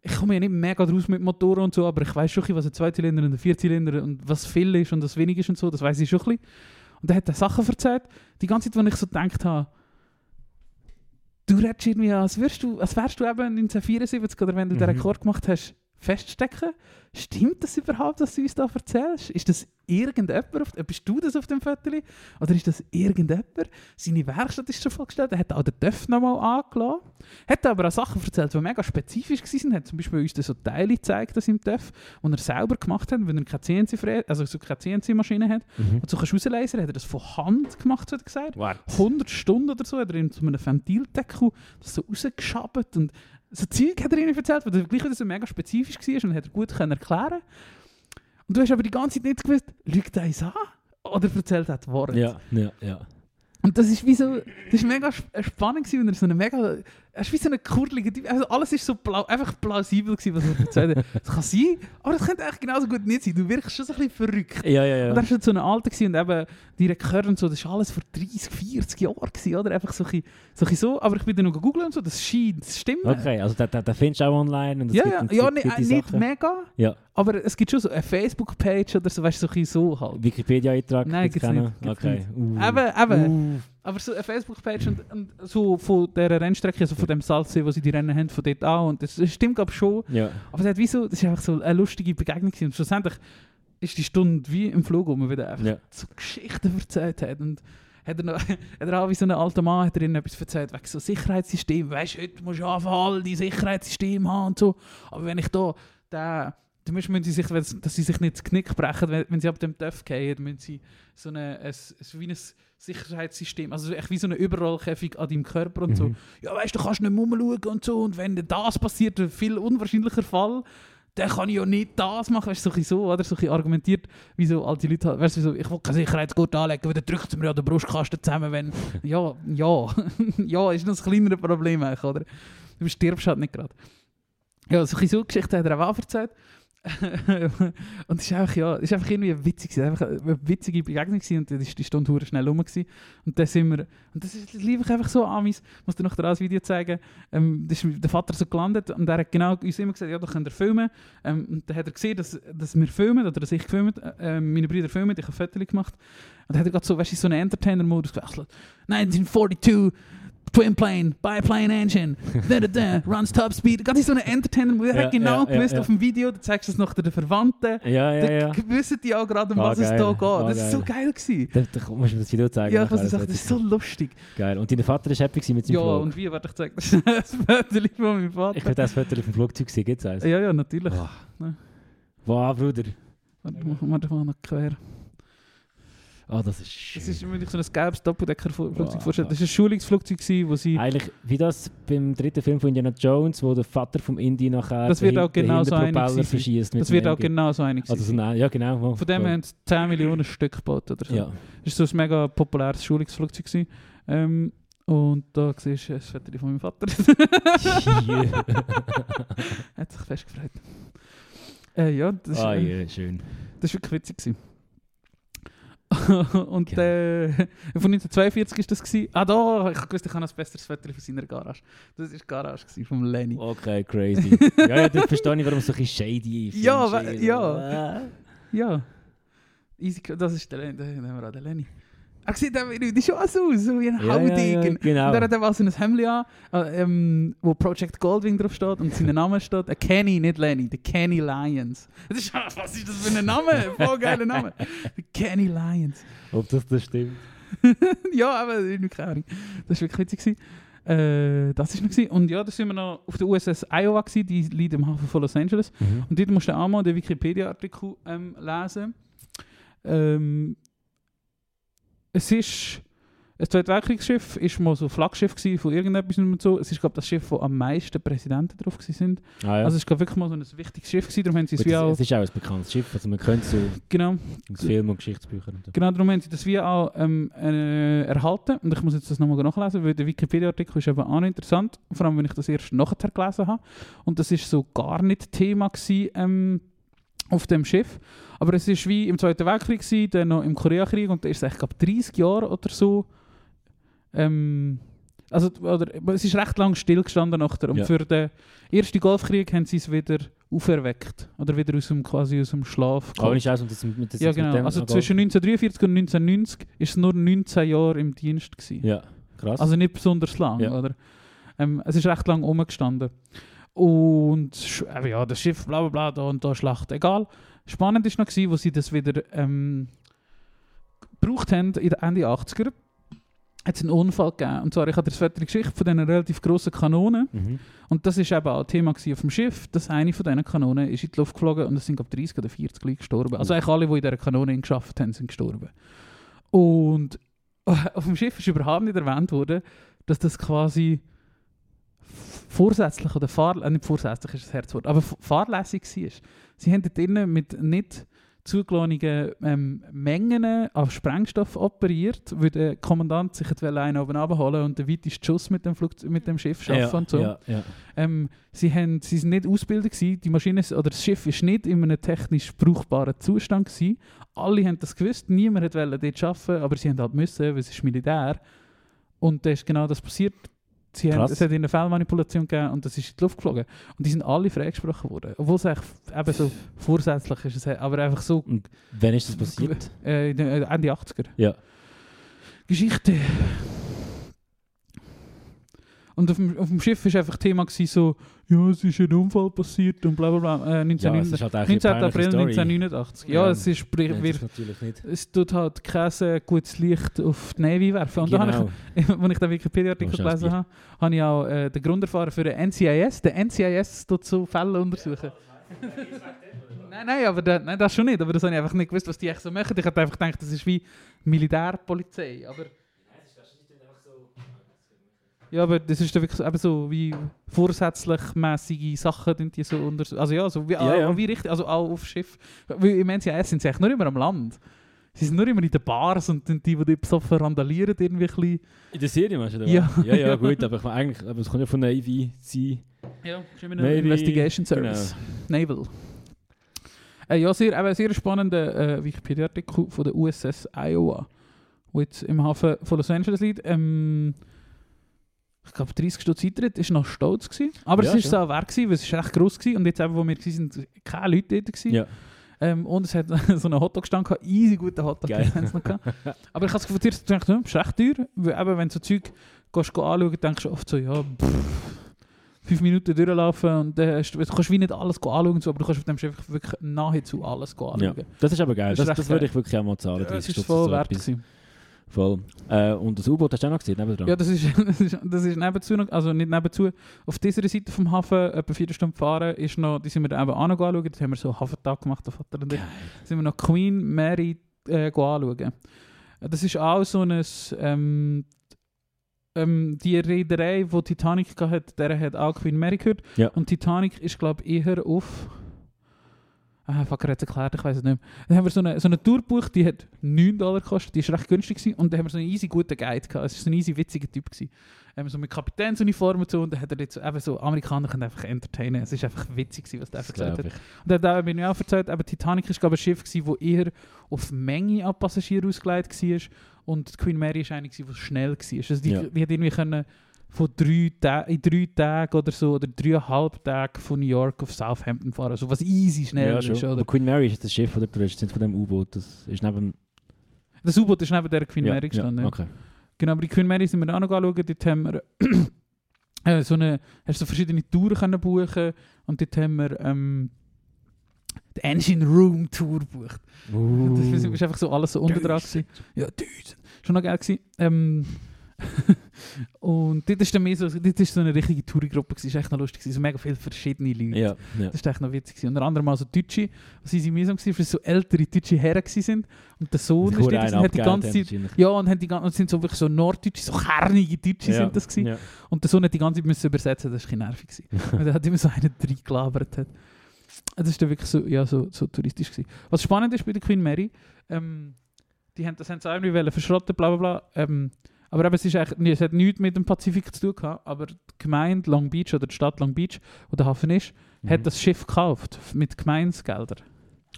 ich komme ja nicht mega draus mit Motoren und so, aber ich weiß schon, was ein Zweizylinder und ein Vierzylinder und was viel ist und was wenig ist und so, das weiß ich schon ein bisschen. Und er hat dann Sachen erzählt, die ganze Zeit, wo ich so gedacht habe, du redest irgendwie, als, wärst du, als wärst du eben 1974 oder wenn du den Mhm. Rekord gemacht hast, feststecken. Stimmt das überhaupt, was du uns da erzählst? Ist das irgendjemand? Auf, äh, bist du das auf dem Foto? Oder ist das irgendjemand? Seine Werkstatt ist schon vorgestellt. Er hat auch den TÜV nochmal angelassen. Hat aber auch Sachen erzählt, die mega spezifisch waren. Er hat zum Beispiel uns so Teile gezeigt aus im TÜV, die er selber gemacht hat, wenn er keine CNC, also so keine CNC-Maschine hat. Mhm. Und so kannst du rauslesen, hat er das von Hand gemacht, hat er gesagt. What? 100 Stunden oder so hat er in so einem Ventildeckel das so rausgeschabt und so Zeug hat er ihnen erzählt, weil gleich wieder so mega spezifisch war und hat er gut können erklären Und du hast aber die ganze Zeit nicht gewusst, lügt er uns an oder erzählt er die Worte. Ja, ja, ja. Und das ist wie so, das ist mega äh, spannend gewesen, wenn er so eine mega, er ist wie so eine kurlige Typ, also alles ist so plau einfach plausibel gewesen, was er erzählt hat. Das kann sein, aber das könnte eigentlich genauso gut nicht sein. Du wirkst schon so ein bisschen verrückt. Ja, ja, ja. Und er war so ein Alter gewesen, und eben die Rekorde und so, das war alles vor 30, 40 Jahren gewesen, oder? Einfach so ein bisschen so, ein bisschen so. aber ich bin dann noch googeln und so, das scheint zu stimmen. Okay, also den, den, findest du auch online und es Ja, gibt, ja, und es ja gibt nicht, nicht mega, Ja, aber es gibt schon so eine Facebook-Page oder so, weißt du, so so halt. Wikipedia-Eintrag. Nein, gibt's keinen? nicht, gibt's Okay. nicht. Uh. Eben, eben. Uh. Aber so eine Facebook-Page und, und so von dieser Rennstrecke, also von dem Salzsee, wo sie die Rennen haben, von dort an, und das, das stimmt glaube ich schon. Ja. Aber es hat wie so, das ist einfach so eine lustige Begegnung gewesen. Und schlussendlich ist die Stunde wie im Flug, wo man wieder einfach Ja. so Geschichten erzählt hat. Und hat er, noch, hat er auch wie so ein alter Mann hat er ihnen etwas erzählt wegen so Sicherheitssystem. Weißt du, heute musst du anfangen, all die Sicherheitssysteme haben und so. Aber wenn ich da, da dann müssen sie sich, wenn- dass sie sich nicht das Knick brechen, wenn, wenn sie ab dem TÜV gehen, müssen sie so eine, ein, ein, wie ein Sicherheitssystem, also echt wie so eine Überrollkäfig an deinem Körper und so. Mhm. Ja, weißt du, kannst nicht mehr rumschauen und so. Und wenn das passiert, ein viel unwahrscheinlicher Fall, dann kann ich ja nicht das machen. Weißt du, so, so, oder? So argumentiert, wie so alte Leute halt, weißt du, so, ich will keine Sicherheitsgurt anlegen, weil dann drückt es mir ja den Brustkasten zusammen, wenn. Ja, ja, ja, ist noch ein kleineres Problem, eigentlich, oder? Du stirbst halt nicht gerade. Ja, so bisschen so Geschichte hat er auch erzählt. und es ist einfach, ja, es einfach irgendwie witzig, gewesen, einfach eine witzige Begegnung gewesen und dann ist die Stunde hure schnell rum gewesen. Und dann sind wir, und das, ist, das einfach so an mich, ich muss dir noch das Video zeigen, ähm, da ist der Vater so gelandet und er hat genau uns immer gesagt, ja, da könnt ihr filmen. Ähm, und dann hat er gesehen, dass, dass wir filmen, oder dass ich gefilmt, äh, meine Brüder filmen, ich habe Fotos gemacht. Und dann hat er gerade so, weißt du, so einen Entertainer-Modus gewechselt. 1942, Twin Plane, Biplane Engine, da, da, da, runs top speed. Gerade so einen Entertainer-Modus. Er Ja, hat genau ja, gewusst ja. auf dem Video, du zeigst es noch den Verwandten. Ja, ja, ja. Dann wissen die auch gerade, um Ah, was es geil. da geht. Ah, das ist so geil. gewesen. Da, da musst du mir das Video zeigen. Ja, ich muss sagen, das ist so lustig. Geil. Und dein Vater war happy mit seinem Ja, Flug? und wie, warte, ich zeige das ist Foto von meinem Vater. Ich will das Foto vom Flugzeug sehen. Gibt es eins? Ja, ja, natürlich. Wow. Wow, Bruder. Warte, wir das mal noch quer. Ah, das ist schön. Das ist, wenn ich so ein gelbes Doppeldecker-Flugzeug Wow. vorstelle. Das war ein Schulungsflugzeug, wo sie... Eigentlich wie das beim dritten Film von Indiana Jones, wo der Vater vom Indy nachher Das wird auch genau so verschießt. Das wird auch genau so einig Also so sein. ein, ja, genau. wo- Von dem wo- haben sie 10 Millionen Stück gebaut oder so. Ja. Das war so ein mega populäres Schulungsflugzeug. gewesen. Ähm, und da siehst du ein Foto von meinem Vater. Hat sich fest gefreut. Äh, ja, das, ah, äh, ja, schön. das war wirklich witzig. Gewesen. und äh, von 1942 war das. Gewesen. Ah, da, ich wusste, ich habe ein besseres Foto von seiner Garage. Das war die Garage gewesen, vom Lenny. Okay, crazy. ja, ja, das verstehe ich, warum so ein shady ist. Ja, ja. Ja. Easy, das ist der Lenny. Da haben wir auch den Lenny. Er sieht auch wieder schon so aus, so wie ein Ja, ja, ja, genau. Und er hat auch so ein Hemd an, äh, ähm, wo Project Goldwing drauf steht und sein Name steht. Äh, Kenny, nicht Lenny, der Kenny Lions. Das ist, was ist das für ein Name? Voll geiler Name. Der Kenny Lions. Ob das das stimmt? ja, aber irgendwie keine Ahnung. Das war wirklich witzig. Äh, das war noch. gewesen. Und ja, da sind wir noch auf der USS Iowa, gewesen, die liegt im Hafen von Los Angeles. Und dort musst du auch mal den Wikipedia-Artikel ähm, lesen. Ähm, es ist ein Zweite Weltkriegsschiff, ist mal so Flaggschiff gewesen von irgendetwas und so. Es ist glaube das Schiff, wo am meisten Präsidenten drauf sind. Ah, ja. Also es glaub, wirklich mal so ein wichtiges Schiff gewesen. Darum haben sie es wie auch es ist auch ein bekanntes Schiff, also man könnte es so genau, aus Filmen und Geschichtsbüchern und so. genau darum haben sie das wie auch ähm, äh, erhalten. Und ich muss jetzt das nochmal nachlesen, weil der Wikipedia-Artikel ist eben auch noch interessant. Vor allem, wenn ich das erst nachher gelesen habe. Und das ist so gar nicht Thema gewesen, ähm, auf dem Schiff. Aber es ist wie im Zweiten Weltkrieg, gewesen, dann noch im Koreakrieg und da ist es echt, glaube 30 Jahre oder so. Ähm, also, oder, es ist recht lang stillgestanden nachher. Und Ja. für den ersten Golfkrieg haben sie es wieder auferweckt. Oder wieder aus dem, quasi aus dem Schlaf Aber nicht aus, und das mit das ja, genau. Also zwischen 1943 und 1990 ist es nur 19 Jahre im Dienst. Gewesen. Ja, krass. Also nicht besonders lang, Ja. oder? Ähm, es ist recht lang rumgestanden. Und eben, ja, das Schiff, bla bla bla, da und da Schlacht, egal. Spannend ist noch, gewesen, wo sie das wieder ähm, gebraucht haben in den Ende 80er. Hat es einen Unfall gegeben. Und zwar, ich hatte eine Geschichte von diesen relativ grossen Kanonen. Mhm. Und das ist eben auch Thema auf dem Schiff, dass eine von diesen Kanonen ist in die Luft geflogen und es sind, glaube 30 oder 40 Leute gestorben. Also Oh. eigentlich alle, die in dieser Kanone geschafft haben, sind gestorben. Und auf dem Schiff ist überhaupt nicht erwähnt worden, dass das quasi vorsätzlich oder fahr äh, nicht vorsätzlich ist das Herzwort, aber fahrlässig war. Sie haben dort drinnen mit nicht zugelassenen ähm, Mengen an Sprengstoff operiert, weil der Kommandant sich einen oben abholen und den weitesten Schuss mit dem, Flug mit dem Schiff schaffen ja, und so. ja, ja. Ähm, sie, haben, sie sind nicht ausgebildet gewesen. die Maschine oder das Schiff ist nicht in einem technisch brauchbaren Zustand gewesen. Alle haben das gewusst, niemand wollte dort arbeiten, aber sie haben halt müssen, weil es ist Militär. Und da ist genau das passiert. Sie haben, es hat eine Fehlmanipulation gegeben und das ist in die Luft geflogen. Und die sind alle freigesprochen worden. Obwohl es eigentlich eben so vorsätzlich ist, aber einfach so Und wann ist das passiert? äh, äh, Ende 80er. Ja. Geschichte. Und auf dem, auf dem Schiff war einfach Thema gewesen, so, ja, es ist ein Unfall passiert und bla bla bla. Äh, 19, Ja, halt eigentlich 19. eine April peinliche Story. 1989. Ja, es ist, wir, das ist natürlich nicht. es tut halt kein äh, gutes Licht auf die Navy werfen. Und da habe genau. ich, als ich den Wikipedia-Artikel gelesen habe, habe ich auch äh, den Grund erfahren für den NCIS. Der NCIS tut so Fälle untersuchen. nein, nein, aber da, nein, das schon nicht. Aber das habe ich einfach nicht gewusst, was die echt so machen. Ich hätte einfach gedacht, das ist wie Militärpolizei. Aber ja, aber das ist dann wirklich so- eben so wie vorsätzlich mäßige Sachen, die die so unter also ja, so wie, Ja, ja. wie richtig, also auch auf Schiff. Weil im NCIS sind sie eigentlich nur immer am Land. Sie sind nur immer in den Bars und dann die, die dort besoffen randalieren, irgendwie ein bisschen. In der Serie meinst du? oder Ja. was? ja, ja, gut, aber ich meine eigentlich, aber es kommt ja von Navy sein. Ja, Navy, Investigation Service. Naval. Äh, ja, sehr, eben, sehr spannender äh, Wikipedia-Artikel von der USS Iowa, wo jetzt im Hafen von Los Angeles liegt. Ähm, ich glaube, 30 Stunden Eintritt ist noch stolz gewesen. Aber Ja, es ist schon. so auch wert gewesen, weil es ist recht gross gewesen. Und jetzt eben, wo wir waren, sind keine Leute dort gewesen. Ja. Ähm, und es hat so einen Hotdog-Stand gehabt, easy guter Hotdog, Geil. das noch gehabt. Aber ich habe es gefunden, zuerst gedacht, hm, ist recht teuer, weil eben, wenn du so Zeug gehst, anschauen, denkst du oft so, ja, pff, fünf Minuten durchlaufen und dann hast du, kannst wie nicht alles anschauen, so, aber du kannst auf dem Schiff wirklich nahezu alles go ja. anschauen. Das ist aber geil. Das Das, das, würde ich wirklich auch mal zahlen. Ja, 30 das ist Stutz voll so wert gewesen. Voll. Äh, und das U-Boot hast du auch noch gesehen, nebendran? Ja, das ist, das ist, das ist nebenzu, noch, also nicht nebenzu, auf dieser Seite vom Hafen, etwa vier Stunden fahren, ist noch, die sind wir dann eben auch noch anschauen, da haben wir so einen Hafentag gemacht, der Vater und ich. Sind wir noch Queen Mary äh, anschauen. Das ist auch so ein... Ähm, ähm, die Reederei, die Titanic hat, der hat auch Queen Mary gehört. Ja. Und Titanic ist, glaube ich, eher auf... Ah, fuck, er hat es erklärt, ich weiß es nicht mehr. Dann haben wir so eine, so eine Tour gebucht, die hat 9 Dollar gekostet, die war recht günstig. Gewesen. Und dann haben wir so einen easy guten Guide gehabt. Es war so ein easy witziger Typ. Gewesen. Ähm, so mit Kapitänsuniform und so. Und dann hat er jetzt so, eben so, Amerikaner können einfach entertainen. Es war einfach witzig, gewesen, was der Das erzählt hat. ich. Und er hat auch mir auch erzählt, eben Titanic war glaube ein Schiff, das eher auf Menge an Passagieren ausgelegt war. Und die Queen Mary war eine, die schnell war. Also die, Ja. die hat irgendwie können von drei Ta in drei Tagen oder so, oder dreieinhalb Tagen von New York auf Southampton fahren. Also was easy schnell Ja, ist. schon. Oder? Aber Queen Mary ist das Schiff, oder du redest von dem U-Boot. Das ist neben... Das U-Boot ist neben der Queen ja, Mary gestanden. Ja, okay. Genau, aber die Queen Mary sind wir auch noch anschauen. Dort haben wir äh, so eine, hast du so verschiedene Touren können buchen und dort haben wir ähm, die Engine Room Tour gebucht. Uh. Das war einfach so alles so dran. gewesen. Ja, Düsen. Schon noch geil gewesen. Ähm, und dort ist dann mehr so, dort ist so eine richtige Tourgruppe. Das war echt noch lustig. So mega viele verschiedene Leute. Ja, ja. Das war echt noch witzig. Unter anderem auch so Deutsche, was sie mühsam gewesen, weil so ältere deutsche Herren sind. Und der Sohn ist dort einen hat die ganze Zeit... Ja, und, haben die ganze, und sind so wirklich so norddeutsche, so kernige Deutsche Ja, sind das gewesen. Ja. Und der Sohn hat die ganze Zeit müssen übersetzen, das war ein nervig. gewesen. Und er hat immer so einen reingelabert. Hat. Das war dann wirklich so, ja, so, so touristisch. Gewesen. Was spannend ist bei der Queen Mary, ähm, die haben, das haben sie auch irgendwie verschrotten, bla bla bla. Ähm, aber eben, es, ist nee, es hat nichts mit dem Pazifik zu tun gehabt, aber die Gemeinde Long Beach oder die Stadt Long Beach, wo der Hafen ist, Mhm. hat das Schiff gekauft mit Gemeinsgeldern.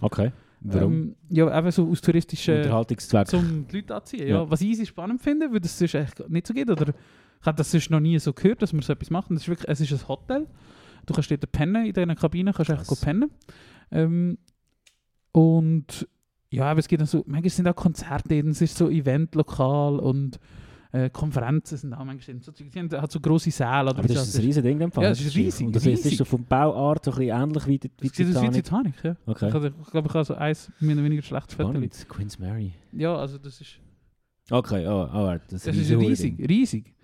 Okay. Warum? Ähm, ja, eben so aus touristischen... Unterhaltungszweck. zum die Leute anziehen. Ja. Ja. Was ich easy spannend finde, weil das sonst echt nicht so geht. Oder ich habe das sonst noch nie so gehört, dass wir so etwas machen. Das ist wirklich, es ist ein Hotel. Du kannst dort pennen, in deiner Kabine kannst du echt pennen. Ähm, und ja, aber es gibt dann so, manchmal sind auch Konzerte, es ist so Eventlokal und äh, Konferenzen sind auch manchmal so, die haben halt so grosse Säle. Oder Aber das ist das ein riesen Ding. Ja, das ist riesig, Und das ist, riesig. ist so vom Bauart so ein bisschen ähnlich wie, die- wie Das sieht aus wie Titanic. Titanic, ja. Okay. Ich, hatte- ich glaube, ich habe so eins mehr oder weniger schlechtes Foto. Spannend. Queen's Mary. Ja, also das ist, Okay, oh, oh, warte, das, das ist riesig, riesig.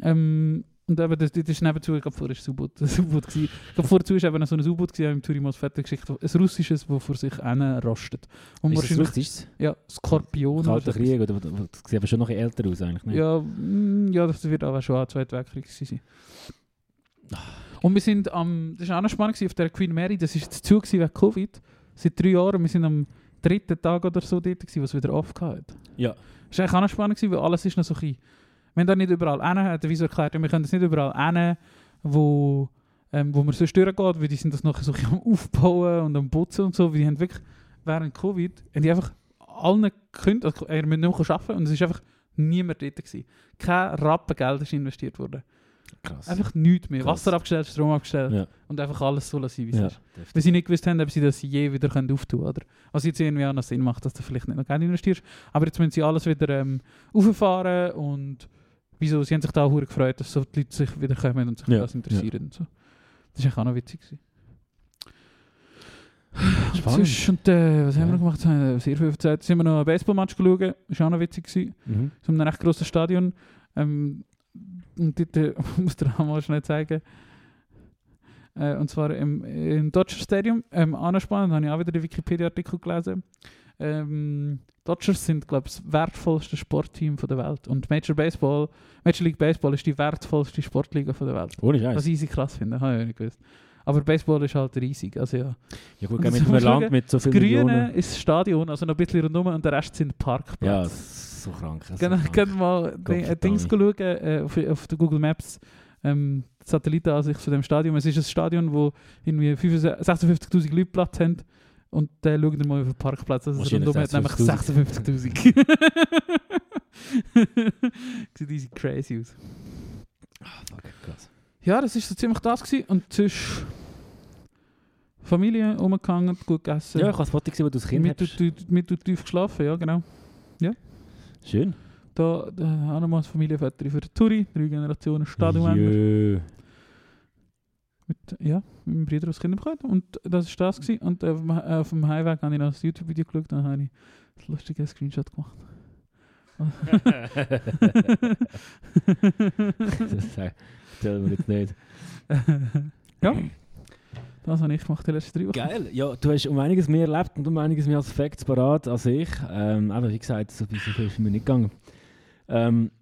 Ähm, und eben, das, das ist nebenzu, ich glaube, vorher war es ein U-Boot. das. Ich glaube, vorher war eben so ein U-Boot gewesen, im Tourimos Fette geschickt, ein russisches, das vor sich rastet. Und Ist das wahrscheinlich, russisch? ja, Skorpion Kalter Krieg? Oder, das sieht aber schon noch älter aus eigentlich. Ne? Ja, mm, ja, das wird aber schon ein Zweiter Weltkrieg sein. Und wir sind am, das war auch noch spannend auf der Queen Mary, das war zu gewesen wegen Covid, seit drei Jahren, wir sind am dritten Tag oder so dort was wieder aufgehört. Ja. Das war eigentlich auch noch spannend weil alles ist noch so ein bisschen, wir haben da nicht überall hin, hat der Visor erklärt, wir können das nicht überall hin, wo, ähm, wo man sonst durchgeht, weil die sind das noch so am Aufbauen und am Putzen und so, weil die haben wirklich während Covid, haben die einfach allen gekündigt, also, er müsste nicht mehr arbeiten und es ist einfach niemand dort gewesen. Kein Rappen Geld ist investiert worden. Krass. Einfach nichts mehr. Krass. Wasser abgestellt, Strom abgestellt ja. und einfach alles so lassen, wie es Ja. ist. Weil sie nicht gewusst haben, ob sie das je wieder können auftun können. Was jetzt irgendwie auch noch Sinn macht, dass du vielleicht nicht noch Geld investierst. Aber jetzt müssen sie alles wieder ähm, auffahren und wieso, sie haben sich da auch gefreut, dass so die Leute sich wieder kommen und sich Ja, das interessieren. Und so. Das war auch noch witzig. Gewesen. Und Spannend. sonst- Und, äh, was haben Ja. wir noch gemacht? Sehr viel Zeit. Sind wir noch einen Baseballmatch geschaut. Das war auch noch witzig. Gewesen. Mhm. So in einem recht grossen Stadion. Ähm, und dort äh, muss auch mal schnell zeigen. Äh, und zwar im, im Dodger Stadium. Ähm, spannend, habe ich auch wieder den Wikipedia-Artikel gelesen. Ähm, Dodgers sind, glaube ich, das wertvollste Sportteam von der Welt. Und Major Baseball, Major League Baseball ist die wertvollste Sportliga von der Welt. Ohne Was Scheiß. ich easy krass finde, habe ich auch nicht gewusst. Aber Baseball ist halt riesig. Also ja. Ja gut, mit das einem Land mit so Das vielen Grüne Millionen. ist das Stadion, also noch ein bisschen rundherum und der Rest sind Parkplätze. Ja, das so krank. das so Können krank. mal Gott Ding- Dings schauen, äh, auf, auf der Google Maps, ähm, Satellitenansicht von dem Stadion. Es ist ein Stadion, wo irgendwie 55 56'000 Leute Platz haben. Und dann schauen wir mal auf den Parkplatz. Also rundum hat nämlich 56'000. 56'000. Sieht easy crazy aus. Ah, fuck, krass. Ja, das war so ziemlich das. Gewesen. Und sonst Familie umgegangen, gut gegessen. Ja, ich habe ein Foto gesehen, wo du das Kind mit, hast. mit, mit, mit tief geschlafen, ja genau. Schön. Da, da auch nochmal das Familienfoto für den Turi, drei Generationen Stadion. Mit, ja, mit meinem Bruder als Kind bekommen. Und das war das. Gewesen. Und auf dem, auf dem Heimweg habe ich noch ein YouTube-Video geschaut und dann habe ich ein lustiges Screenshot gemacht. das erzählen wir jetzt nicht. ja, das habe ich gemacht die letzten drei Wochen. Geil. Ja, du hast um einiges mehr erlebt und um einiges mehr als Facts parat als ich. Ähm, aber wie gesagt, so viel so viel ist mir nicht gegangen. Ähm,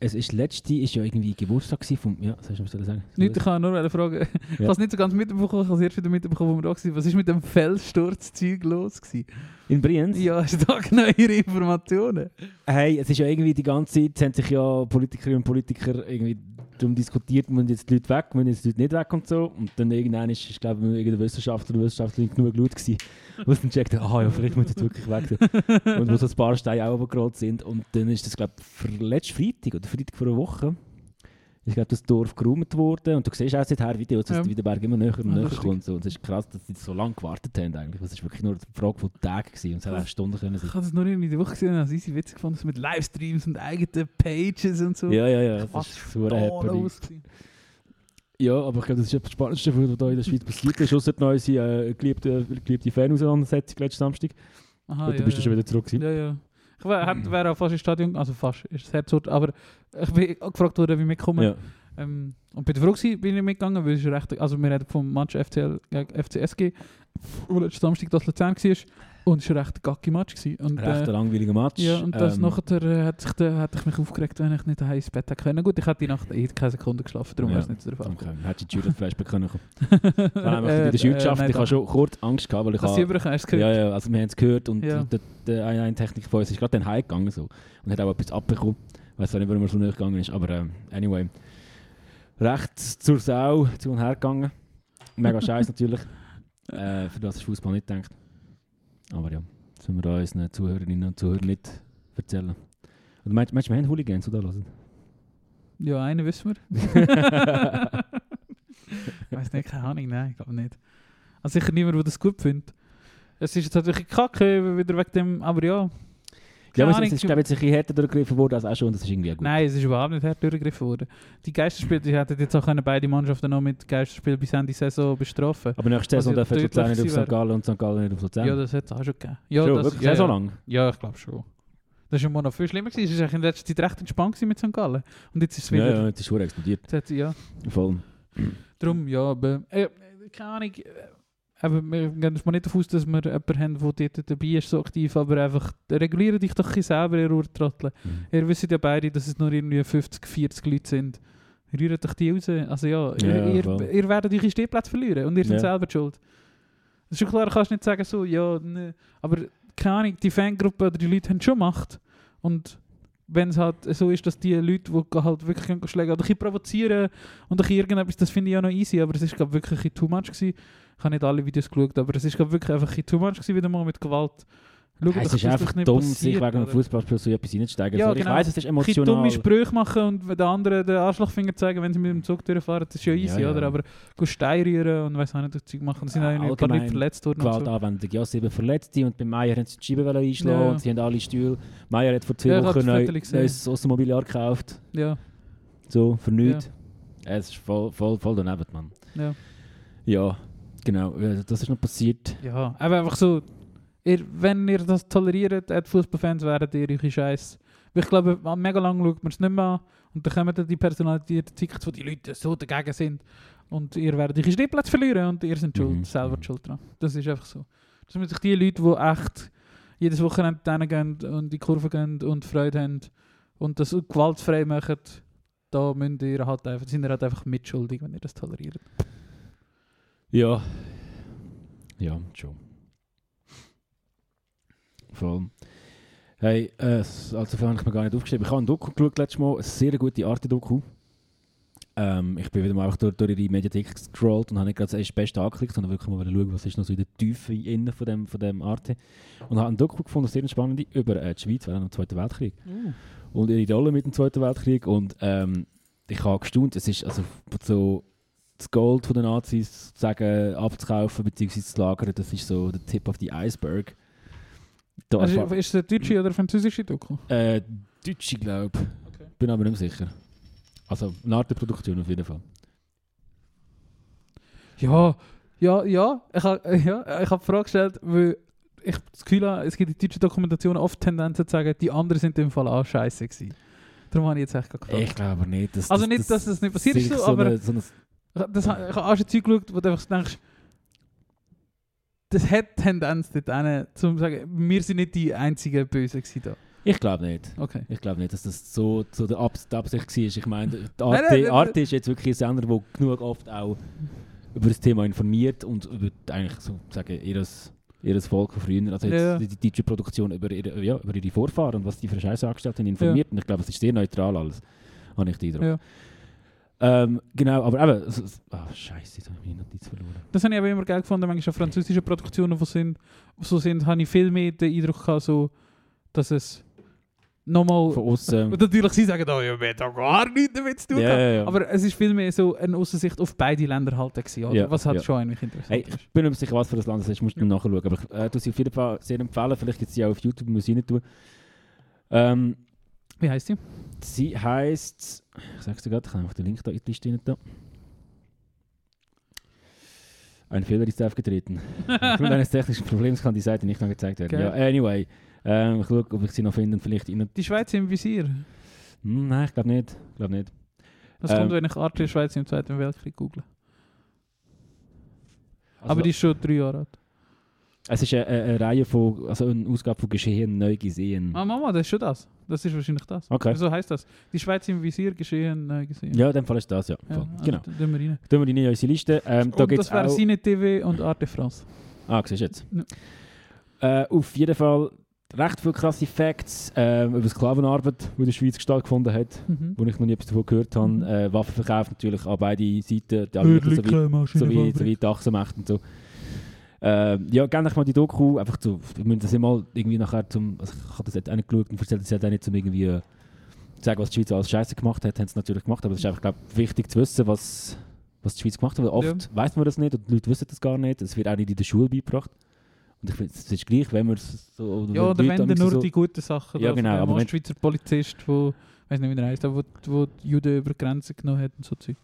es ist letzte ist ja irgendwie Geburtstag vom... Ja, was hast du mir sagen? Nicht, ich kann nur fragen, ich habe es nicht so ganz mitbekommen, ich habe es erst wieder mitbekommen, wo wir da waren. Was ist mit dem Felssturzzeug los? Gewesen? In Brienz? Ja, hast du da neuere Informationen? Hey, es ist ja irgendwie die ganze Zeit, haben sich ja Politikerinnen und Politiker irgendwie darum diskutiert, müssen jetzt die Leute weg, müssen jetzt die Leute nicht weg und so. Und dann irgendwann ist, ist glaube ich, irgendein Wissenschaftler oder Wissenschaftlerin genug laut gewesen, sie dann checkt, ah ja, vielleicht müssen jetzt wirklich weg. und wo so ein paar Steine auch runtergerollt sind. Und dann ist das, glaube ich, letzten Freitag oder Freitag vor einer Woche, ist glaube das Dorf geräumt worden. Und du siehst auch seither Videos, dass Ja. der Berg immer näher und Ah, näher kommt. So. Und es ist krass, dass sie so lange gewartet haben eigentlich. Das ist wirklich nur eine Frage von Tagen gewesen. Und es hat auch Stunden können sein. Ich habe das nur in der Woche gesehen und habe es witzig gefunden, mit Livestreams und eigenen Pages und so. Ja, ja, ja. Das ist los gewesen. Ja, aber ich glaube, das ist das Spannendste, was da in der Schweiz passiert ist, ausser die neue äh, geliebte, geliebte Fan-Auseinandersetzung letzten Samstag. Aha, ja, du bist ja. ja schon wieder zurück gewesen. Ja, ja. Ich hätte- wäre auch fast ins Stadion, also fast, ist das Herzort, aber ich bin gefragt worden, wie ich mitkomme. Ja. Ähm, und bei der Frage bin ich mitgegangen, weil es recht, also wir reden vom Match FCL gegen FCSG, wo letzten Samstag das Luzern war. Und es war ein recht gacki Match. Gewesen. Und, Recht ein äh, langweiliger Match. ja, und das Ähm, nachher äh, hat, sich hat ich mich aufgeregt, wenn ich nicht daheim ins Bett hätte können. Gut, ich hätte die Nacht eh keine Sekunde geschlafen, darum Ja. wäre es nicht zu der Fall. Okay, hättest du die Judith können kommen. Äh, in der Schulschaft. ich habe schon kurz Angst gehabt, weil ich du habe... überkommen? Hast du Ja, gehört? ja, also wir haben es gehört und Ja. der, der eine, eine Technik von uns ist gerade dann heimgegangen so, und hat auch etwas abbekommen. Ich weiß nicht, warum er so näher gegangen ist, aber ähm, anyway. Recht zur Sau zu und her gegangen. Mega scheiße natürlich. Äh, für das ist Fußball nicht gedacht. Aber ja, das müssen wir da unseren Zuhörerinnen und Zuhörern nicht erzählen. Und meinst meinst du, wir haben Hooligans, die da hören? Ja, einen wissen wir. ich weiß nicht, keine Ahnung, nein, ich glaube nicht. Also sicher niemand, der das gut findet. Es ist jetzt natürlich kacke, wieder wegen dem, aber ja. Ja, aber es, es ist, glaube ich, jetzt ein bisschen härter durchgegriffen worden als auch schon, das ist irgendwie gut. Nein, es ist überhaupt nicht hart durchgegriffen worden. Die Geisterspiele, die hätten jetzt auch können beide Mannschaften noch mit Geisterspielen bis Ende Saison bestrafen Aber nächste Saison ja dürfen Luzern nicht auf St. Gallen und St. Gallen nicht auf Luzern. Ja, das hat es auch schon gegeben. Ja, schon, das, wirklich ja, ja. lang. Ja, ich glaube schon. Das war immer noch viel schlimmer. gewesen. Es war eigentlich in letzter Zeit recht entspannt gewesen mit St. Gallen. Und jetzt ist es Ja, wieder... ja, jetzt ist schon explodiert. Jetzt hat- ja. Voll. Darum, ja, aber... Äh, keine Ahnung. äh, Aber wir gehen mal nicht davon aus, dass wir jemanden haben, der dort dabei ist, so aktiv, aber einfach reguliert dich doch ein selber, ihr Urtrotteln. Mhm. Ihr wisst ja beide, dass es nur irgendwie 50, 40 Leute sind. Rührt doch die raus. Also ja, ihr, Ja, ihr, voll. ihr werdet eure Stehplätze verlieren und ihr seid Ja. selber schuld. Das ist schon klar, du kannst nicht sagen so, ja, ne. aber keine Ahnung, die Fangruppe oder die Leute haben schon Macht. Und wenn es halt so ist, dass die Leute, die halt wirklich schlagen oder ein provozieren und ein irgendetwas, das finde ich ja noch easy, aber es ist glaube wirklich ein too much gewesen. Ich habe nicht alle Videos geschaut, aber es ist glaube wirklich einfach ein too much gewesen, wieder mal mit Gewalt. Schau Ja, es ist einfach das nicht dumm, sich wegen einem? Fußballspiel so etwas reinzusteigen. Ja, Sorry, genau. Ich weiss, es ist ein emotional. dumme Sprüche machen und den anderen den Arschlochfinger zeigen, wenn sie mit dem Zug durchfahren, das ist ja easy, Ja, ja. oder? Aber go Stein rühren und weiss auch nicht, das Zeug machen, da sind Ja, auch ein paar Leute verletzt worden. und so. Gewaltanwendung. Ja, sieben Verletzte und bei Meier haben sie die Scheibe einschlagen Ja. und sie haben alle Stühle. Meier hat vor zwei Ja, ich Wochen gesehen. neues Außenmobiliar gekauft. Ja, So, für nichts. Es ist voll, voll, voll daneben, Mann. ja. Ja, genau. Das ist noch passiert. Ja, aber einfach so, ihr, wenn ihr das toleriert, als Fußballfans werdet ihr eure Scheiß. Ich glaube, mega lang schaut man es nicht mehr an und dann kommen dann die personalisierten Tickets, wo die Leute so dagegen sind und ihr werdet eure Stehplätze verlieren und ihr seid schuld, Mhm. selber Mhm. schuld dran. Das ist einfach so. Das müssen sich die Leute, die echt jedes Wochenende hingehen und in die Kurve gehen und Freude haben und das gewaltfrei machen, da müsst ihr halt einfach, sind ihr halt einfach mitschuldig, wenn ihr das toleriert. Ja. Ja, schon. Voll. Hey, äh, also viel habe ich mir gar nicht aufgeschrieben. Ich habe ein Doku geschaut letztes Mal, eine sehr gute Arte-Doku. Ähm, ich bin wieder mal einfach durch, durch ihre Mediathek gescrollt und habe nicht gerade das Beste angeklickt, sondern wirklich mal schauen, was ist noch so in der Tiefe innen von dem, von dem Arte. Und habe ein Doku gefunden, sehr spannend, über äh, die Schweiz während dem Zweiten Weltkrieg. und ihre Rolle mit dem Zweiten Weltkrieg. Und ähm, ich habe gestaunt, es ist also so das Gold von den Nazis sozusagen abzukaufen bzw. zu lagern, das ist so der Tip of the Iceberg. Da Also, ist es eine deutsche oder französische Doku? äh, Deutsche, glaube ich. Okay. Bin aber nicht sicher. Also eine Art der Produktion auf jeden Fall. Ja, ja, ja. Ich habe ja, ich hab die Frage gestellt, weil ich das Gefühl habe, es gibt in deutschen Dokumentationen oft Tendenzen zu sagen, die anderen sind im Fall auch scheiße gewesen. Darum habe ich jetzt echt gefragt. Ich glaube nicht, dass Also nicht, dass das nicht passiert ist, so, aber- eine, so eine, Ich, das, ich habe auch schon Zeug geschaut, wo du einfach so denkst, das hat Tendenz dort hin, zum zu sagen, wir sind nicht die einzigen Bösen da. Ich glaube nicht. Okay. Ich glaube nicht, dass das so, so die Absicht war. Ich meine, die Arte, nein, nein, Arte ist jetzt wirklich ein Sender, der genug oft auch über das Thema informiert und über eigentlich so sagen, ihres, ihres Volk von früher, also jetzt Ja. die, die deutsche Produktion über ihre, ja, über ihre Vorfahren und was die für Scheiße angestellt haben, informiert. Und ich glaube, es ist sehr neutral alles, habe ich den Eindruck. Ja. Ähm, genau, aber eben, es- ah, Scheiße, jetzt habe ich meine Notiz verloren. Das habe ich aber immer geil gefunden, manchmal auch französische Produktionen, die sind, so sind, habe ich viel mehr den Eindruck gehabt, so, dass es nochmal... Von außen. Und natürlich, sie sagen, oh, ja, wir haben da gar nichts damit zu tun. Ja, ja, ja. Aber es ist viel mehr so eine Aussicht auf beide Länder halt gewesen, oder? Ja, Was ja. schon eigentlich interessant Hey, ich bin nicht mehr sicher, was für ein Land es ist, musst du nachschauen. Aber ich äh, tue sie auf jeden Fall sehr empfehlen. Vielleicht gibt es sie auch auf YouTube, muss ich rein tun. Ähm, Wie heißt die? sie heisst, ich sag's dir gerade, ich kann einfach den Link da in die Liste rein tun. Ein Fehler ist aufgetreten. Aufgrund eines technischen Problems kann die Seite nicht angezeigt werden. Geil. Ja, anyway, ähm, ich schaue, ob ich sie noch finde und vielleicht in. Die Schweiz im Visier. Hm, nein, ich glaube nicht. Ich glaube nicht. Das Ähm, kommt, wenn ich Arte Schweiz im Zweiten Weltkrieg google. Also, Aber die ist schon drei Jahre alt. Es ist eine, eine, Reihe von, also eine Ausgabe von Geschehen neu gesehen. Ah, Mama, das ist schon das. Das ist wahrscheinlich das. Okay. So heißt das. Die Schweiz im Visier geschehen, neu gesehen. Ja, in dem Fall ist das, ja. Ja, also genau. da tun wir rein. Tun wir die in unsere Liste. Ähm, da das wäre. Cine TV und Arte France. Ah, siehst du jetzt. Ja. Äh, auf jeden Fall recht viele krasse Facts ähm, über Sklavenarbeit, die in der Schweiz stattgefunden hat, Mhm. wo ich noch nie etwas davon gehört habe. Mhm. Äh, Waffenverkauf natürlich an beide Seiten, die Alliierten sowie, sowie, sowie die Achsenmächte und so. Ähm, ja, gerne mal die Doku, einfach zu, wir müssen das immer irgendwie nachher zum, also ich habe das jetzt auch nicht geschaut und erzählt das jetzt auch nicht, um irgendwie äh, sagen, was die Schweiz alles Scheiße gemacht hat, haben sie natürlich gemacht, aber es ist einfach, glaube ich, wichtig zu wissen, was, was die Schweiz gemacht hat, weil oft Ja. weiß man das nicht und die Leute wissen das gar nicht, es wird auch nicht in der Schule beigebracht. Und ich finde, es ist gleich, wenn man es so... Ja, oder Leute wenn amix nur so- die guten Sachen Ja, genau, aber wenn- Ostschweizer Polizist, wo, weiß nicht, wie der heißt, aber wo, wo die Juden über die Grenze genommen hat und so Zeug.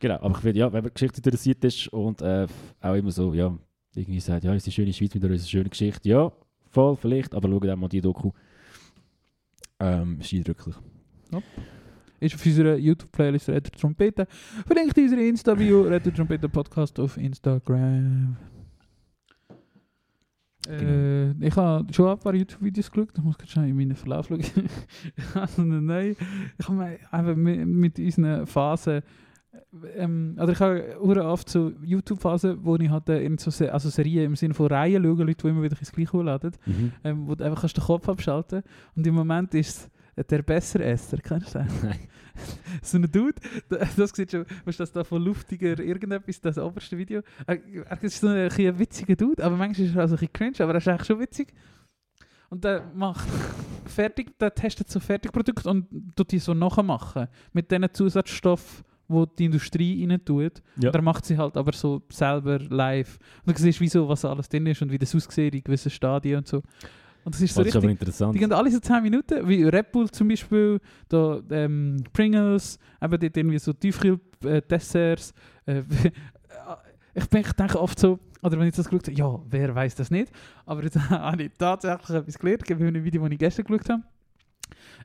Genau, aber ich finde, ja, wenn man Geschichte interessiert ist und äh, auch immer so, ja, irgendwie sagt, ja, es ist eine schöne Schweiz mit einer schönen Geschichte. Ja, voll, vielleicht, aber schaut auch mal die Doku. Ähm, ist eindrücklich. Ist auf unserer YouTube-Playlist Red Trompete. Verlinkt in unserer Insta-Bio Red Trompete Podcast auf Instagram. Äh, ich habe schon ein paar YouTube-Videos geschaut. Ich muss gerade schnell in meinen Verlauf schauen. ich habe so eine neue. Ich habe mir einfach mit, mit unseren Phasen. Ähm, also ich habe hure oft so YouTube-Phasen, wo ich halt äh, in so Se also Serien im Sinne von Reihen schaue, Leute, die immer wieder ins Gleiche hochladen, Mhm. ähm, wo du einfach kannst den Kopf abschalten Und im Moment ist es der Besseresser, kennst du den? Nein. so ein Dude, da- das sieht schon, was das da von luftiger irgendetwas, das oberste Video. Er, er ist so ein, ein witziger Dude, aber manchmal ist er auch so ein bisschen cringe, aber er ist eigentlich schon witzig. Und der macht fertig, der testet so Fertigprodukte und tut die so nachmachen. Mit diesen Zusatzstoffen, die die Industrie rein tut. Ja. Und er macht sie halt aber so selber live. Und du siehst, wieso, was alles drin ist und wie das aussieht in gewissen Stadien und so. Und das ist so das ist aber richtig interessant. die gehen alle so 10 Minuten, wie Red Bull zum Beispiel, da, ähm, Pringles, eben dort irgendwie so Tiefkühl-Desserts. Äh, ich, bin, ich denke oft so, oder wenn ich das geschaut habe, ja, wer weiß das nicht? Aber jetzt habe ich tatsächlich etwas gelernt, ich habe ein Video, das ich gestern geschaut habe.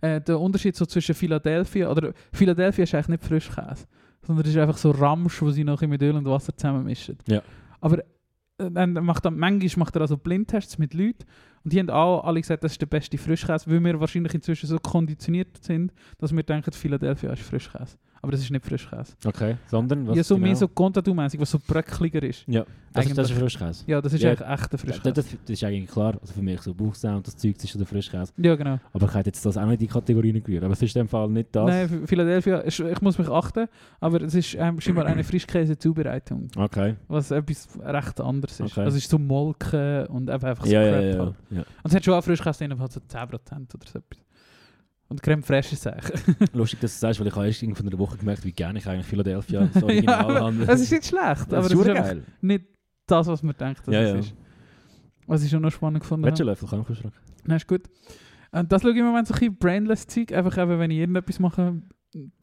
Äh, der Unterschied so zwischen Philadelphia, oder Philadelphia ist eigentlich nicht Frischkäse, sondern es ist einfach so Ramsch, wo sie noch mit Öl und Wasser zusammenmischen. Ja. Aber äh, dann macht er, manchmal macht er also Blindtests mit Leuten und die haben auch alle gesagt, das ist der beste Frischkäse, weil wir wahrscheinlich inzwischen so konditioniert sind, dass wir denken, Philadelphia ist Frischkäse. Aber das ist nicht Frischkäse. Okay, sondern was ja, so genau? mehr so Contadou-mäßig, was so bröckliger ist. Ja, das, ist, das ist. Frischkäse. Ja, das ist Ja, eigentlich echter Das, Frischkäse. das, das ist eigentlich klar. Also für mich so Bauchsound, das Zeug ist schon der Frischkäse. ja, genau. Aber ich hätte jetzt das auch nicht in die Kategorie gerührt. Aber es ist in dem Fall nicht das. Nein, Ph- Philadelphia, ich muss mich achten, aber es ist ähm, scheinbar eine Frischkäse-Zubereitung, Okay. was etwas recht anderes ist. Okay. Also es ist so Molken und einfach so Ja, Crap ja, ja. halt. ja. Und es hat schon auch Frischkäse drin, aber halt so 10% oder so etwas. Und Creme Fraiche ist es eigentlich. Lustig, dass du sagst, weil ich habe erst von einer Woche gemerkt, wie gerne ich eigentlich Philadelphia das Original ja, habe. es ist nicht schlecht, aber das es ist ist verdammt einfach geil. nicht das, was man denkt, dass Ja, es ja. ist. Was ich schon noch spannend gefunden Willst du habe. Löffel? Kann ich? Nein, ist gut. Und das schaue ich im Moment so ein bisschen brainless Zeug, einfach eben, wenn ich irgendetwas mache,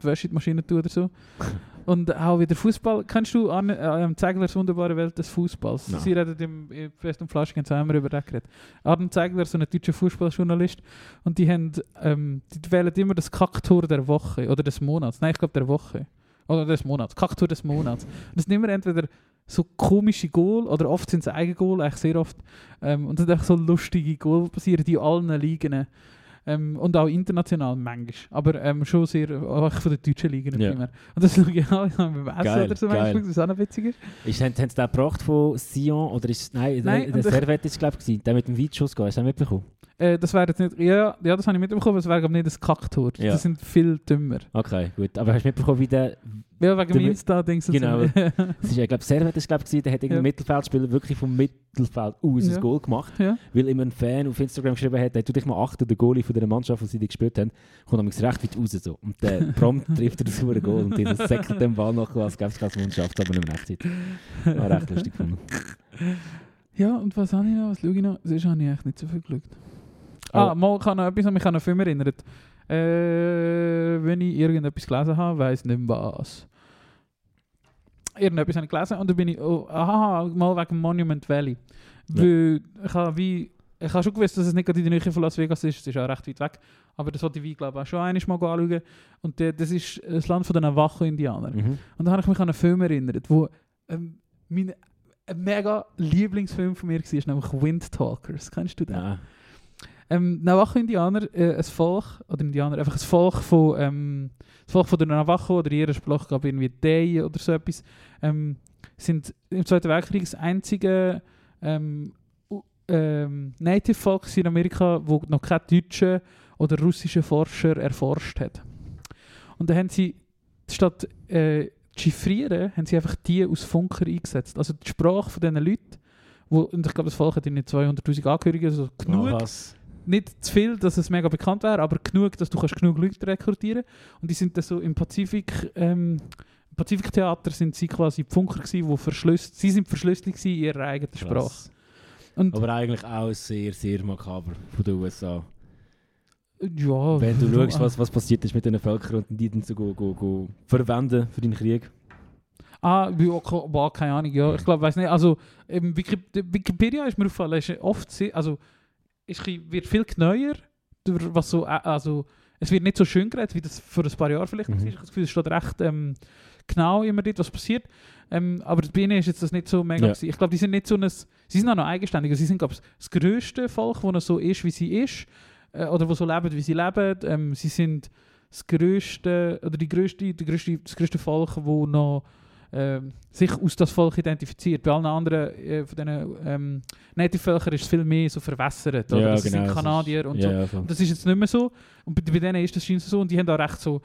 Wäsche in die Maschine tue oder so. Und auch wieder Fußball. Kennst du an äh, Zeiglers wunderbare Welt des Fußballs? Nein. Sie reden im, im Fest und Flaschen ganz einmal über das geredet. Adam Zeigler, so ein deutscher Fußballjournalist, und die haben, ähm, die wählen immer das Kacktor der Woche oder des Monats. Nein, ich glaube der Woche. Oder des Monats. Kacktor des Monats. Und das sind immer entweder so komische Goal oder oft sind es Eigengoal, eigentlich sehr oft. Ähm, und das sind einfach so lustige Goal, die passieren in allen Ligen. Ähm, und auch international manchmal. Aber ähm, schon sehr, auch von den deutschen Ligen Ja. primär. Und das schaue ich auch beim Essen Geil, oder so geil. manchmal, das auch noch witzig ist. Ist, haben, haben sie den gebracht von Sion? Oder ist Nein, Nein, der, der Servet ist glaube ich, der mit dem Weitschuss gegangen. Hast du den mitbekommen? Äh, das wäre jetzt nicht, ja, ja, das habe ich mitbekommen, aber es wäre glaub ich, nicht das Kacktor. Ja. Das sind viel dümmer. Okay, gut. Aber hast du mitbekommen, wie der... Ja, wegen dem Insta-Dings. Genau. Es ist, ich glaube, Servet ist glaube ich, der hat irgendein Ja. Mittelfeldspieler wirklich vom Mittelfeld aus Ja. ein Goal gemacht. ja. Weil ihm ein Fan auf Instagram geschrieben hat, hey, tu dich mal achten, der Goalie von dieser Mannschaft, die sie die gespielt haben, kommt nämlich recht weit raus. So. Und der prompt trifft er das saure Goal und dieser säckelt den Ball noch, als gäbe es keine Mannschaft, aber nicht mehr Echtzeit. War recht lustig gefunden. Ja, und was habe ich noch? Was schaue ich noch? Sonst habe ich eigentlich nicht so viel geschaut. Ah, mal kann noch etwas, was mich an einen Film erinnert. Äh, wenn ich irgendetwas gelesen habe, weiss nicht mehr was. Irgendetwas habe ich gelesen und dann bin ich, oh, aha, mal wegen Monument Valley. Ja. Weil ich habe wie, ich habe schon gewusst, dass es nicht gerade in der Nähe von Las Vegas ist, es ist auch recht weit weg. Aber das wollte ich wie, glaube ich, auch schon einmal mal anschauen. Und der, das ist das Land von den Navajo-Indianern. Mhm. Und da habe ich mich an einen Film erinnert, wo ähm, mein ein mega Lieblingsfilm von mir war, nämlich Wind Talkers. Kennst du den? Ja. Ähm, Navajo-Indianer, äh, ein Volk, oder Indianer, einfach ein Volk von, ähm, das Volk von der Navajo oder ihrer Sprache, glaube irgendwie Dei oder so etwas, ähm, sind im Zweiten Weltkrieg das einzige ähm, ähm, Native-Volk in Amerika, wo noch kein deutscher oder russischer Forscher erforscht hat. Und dann haben sie, statt äh, zu chiffrieren, haben sie einfach die aus Funker eingesetzt. Also die Sprache von diesen Leuten, wo, und ich glaube, das Volk hat irgendwie 200'000 Angehörige, also genug Oh? Nicht zu viel, dass es mega bekannt wäre, aber genug, dass du kannst genug Leute rekrutieren Und die sind dann so im Pazifik, ähm, Pazifiktheater sind sie quasi die Funker gewesen, wo verschlüsselt, sie sind verschlüsselt in ihrer eigenen Sprache. Krass. Und Aber eigentlich auch sehr, sehr makaber von den USA. ja, Wenn du schaust, was, was passiert ist mit den Völkern und die dann so go, go, go verwenden für den Krieg. Ah, boah, keine Ahnung, ja. Ich glaube, weiß nicht. Also, Wikipedia ist mir aufgefallen, ist oft sehr, also, ist, bisschen- wird viel genauer, durch was so, äh, also, es wird nicht so schön geredet, wie das vor ein paar Jahren vielleicht Mhm. war. Ich habe das Gefühl, es steht recht ähm, genau immer dort, was passiert. Ähm, aber bei ihnen ist jetzt das nicht so mega. Ja. Ich glaube, die sind nicht so ein, sie sind auch noch eigenständig. Sie sind, glaube ich, das grösste Volk, das so ist, wie sie ist. Äh, oder wo so leben, wie sie leben. Ähm, sie sind das grösste, oder die grösste, die grösste, das grösste Volk, wo noch ähm, sich aus das Volk identifiziert. Bei allen anderen äh, von diesen ähm, Native-Völkern ist es viel mehr so verwässert. Oder? das sind das ist- Kanadier und ja, so. Ja, voll. Und das ist jetzt nicht mehr so. Und bei, bei denen ist das scheinbar so. Und die haben auch recht so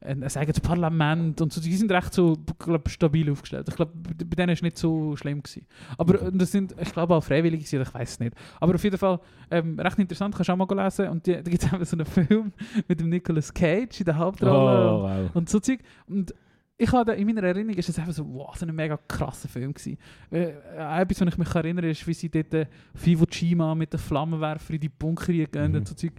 ein, ein eigenes Parlament und so. Die sind recht so glaub, stabil aufgestellt. Ich glaube, bei, denen ist es nicht so schlimm gewesen. Aber das sind, ich glaube, auch Freiwillige gewesen, ich weiß es nicht. Aber auf jeden Fall ähm, recht interessant, kannst du auch mal lesen. Und die, da gibt es eben so einen Film mit dem Nicolas Cage in der Hauptrolle. Oh, wow. Und so Zeug. Und ich habe in meiner Erinnerung ist das einfach so, wow, so ein mega krasser Film gewesen. Äh, etwas, was ich mich erinnere, ist, wie sie dort äh, auf Iwo Jima mit den Flammenwerfer in die Bunker gehen Mhm. und so Zeug.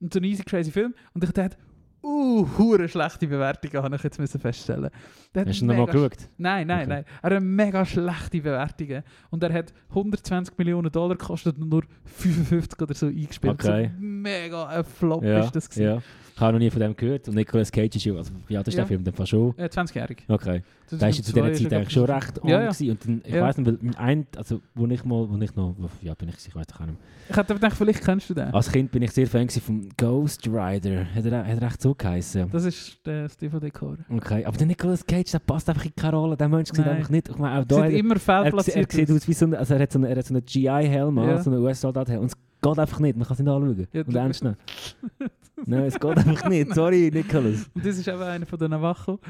Und so ein easy crazy Film. Und ich dachte, uh, hure schlechte Bewertungen, habe ich jetzt müssen feststellen. Der Hast du noch mal mega geschaut? Nein, nein, Okay. nein. Er hat mega schlechte Bewertungen. Und er hat 120 Millionen Dollar gekostet und nur 55 oder so eingespielt. Okay. So mega ein Flop Ja, ist das gewesen. ja. Ich habe noch nie von dem gehört. Und Nicolas Cage ist ja, also wie alt ist der Ja. Film? Dann fast schon. Äh, 20-jährig. Okay. Da ist ja zu dieser Zeit eigentlich schon recht Ja, ja, ja. ja. Und dann, ich Ja. weiss nicht, weil mein ein, also wo ich mal, wo ich noch, wo, ja bin ich, ich weiß auch nicht mehr. Ich hätte gedacht, vielleicht kennst du den. Als Kind bin ich sehr Fan vom Ghost Rider. Hat er, hat er echt so geheißen? Das ist der Steve Decor. Okay, aber der Nicolas Cage, der passt einfach in keine Rolle. Der Mensch sieht einfach nicht. Ich meine, auch Er da sieht er, immer er, fehlplatziert er sieht aus wie so ein, also er hat so einen, er hat so einen GI-Helm, Ja. so einen US-Soldat-Helm. Geht einfach nicht. Man kann es nicht anschauen. Ja, und ernst nehmen. Nein, es geht einfach nicht. Sorry, Nicolas. Und das ist eben einer von den Navajo.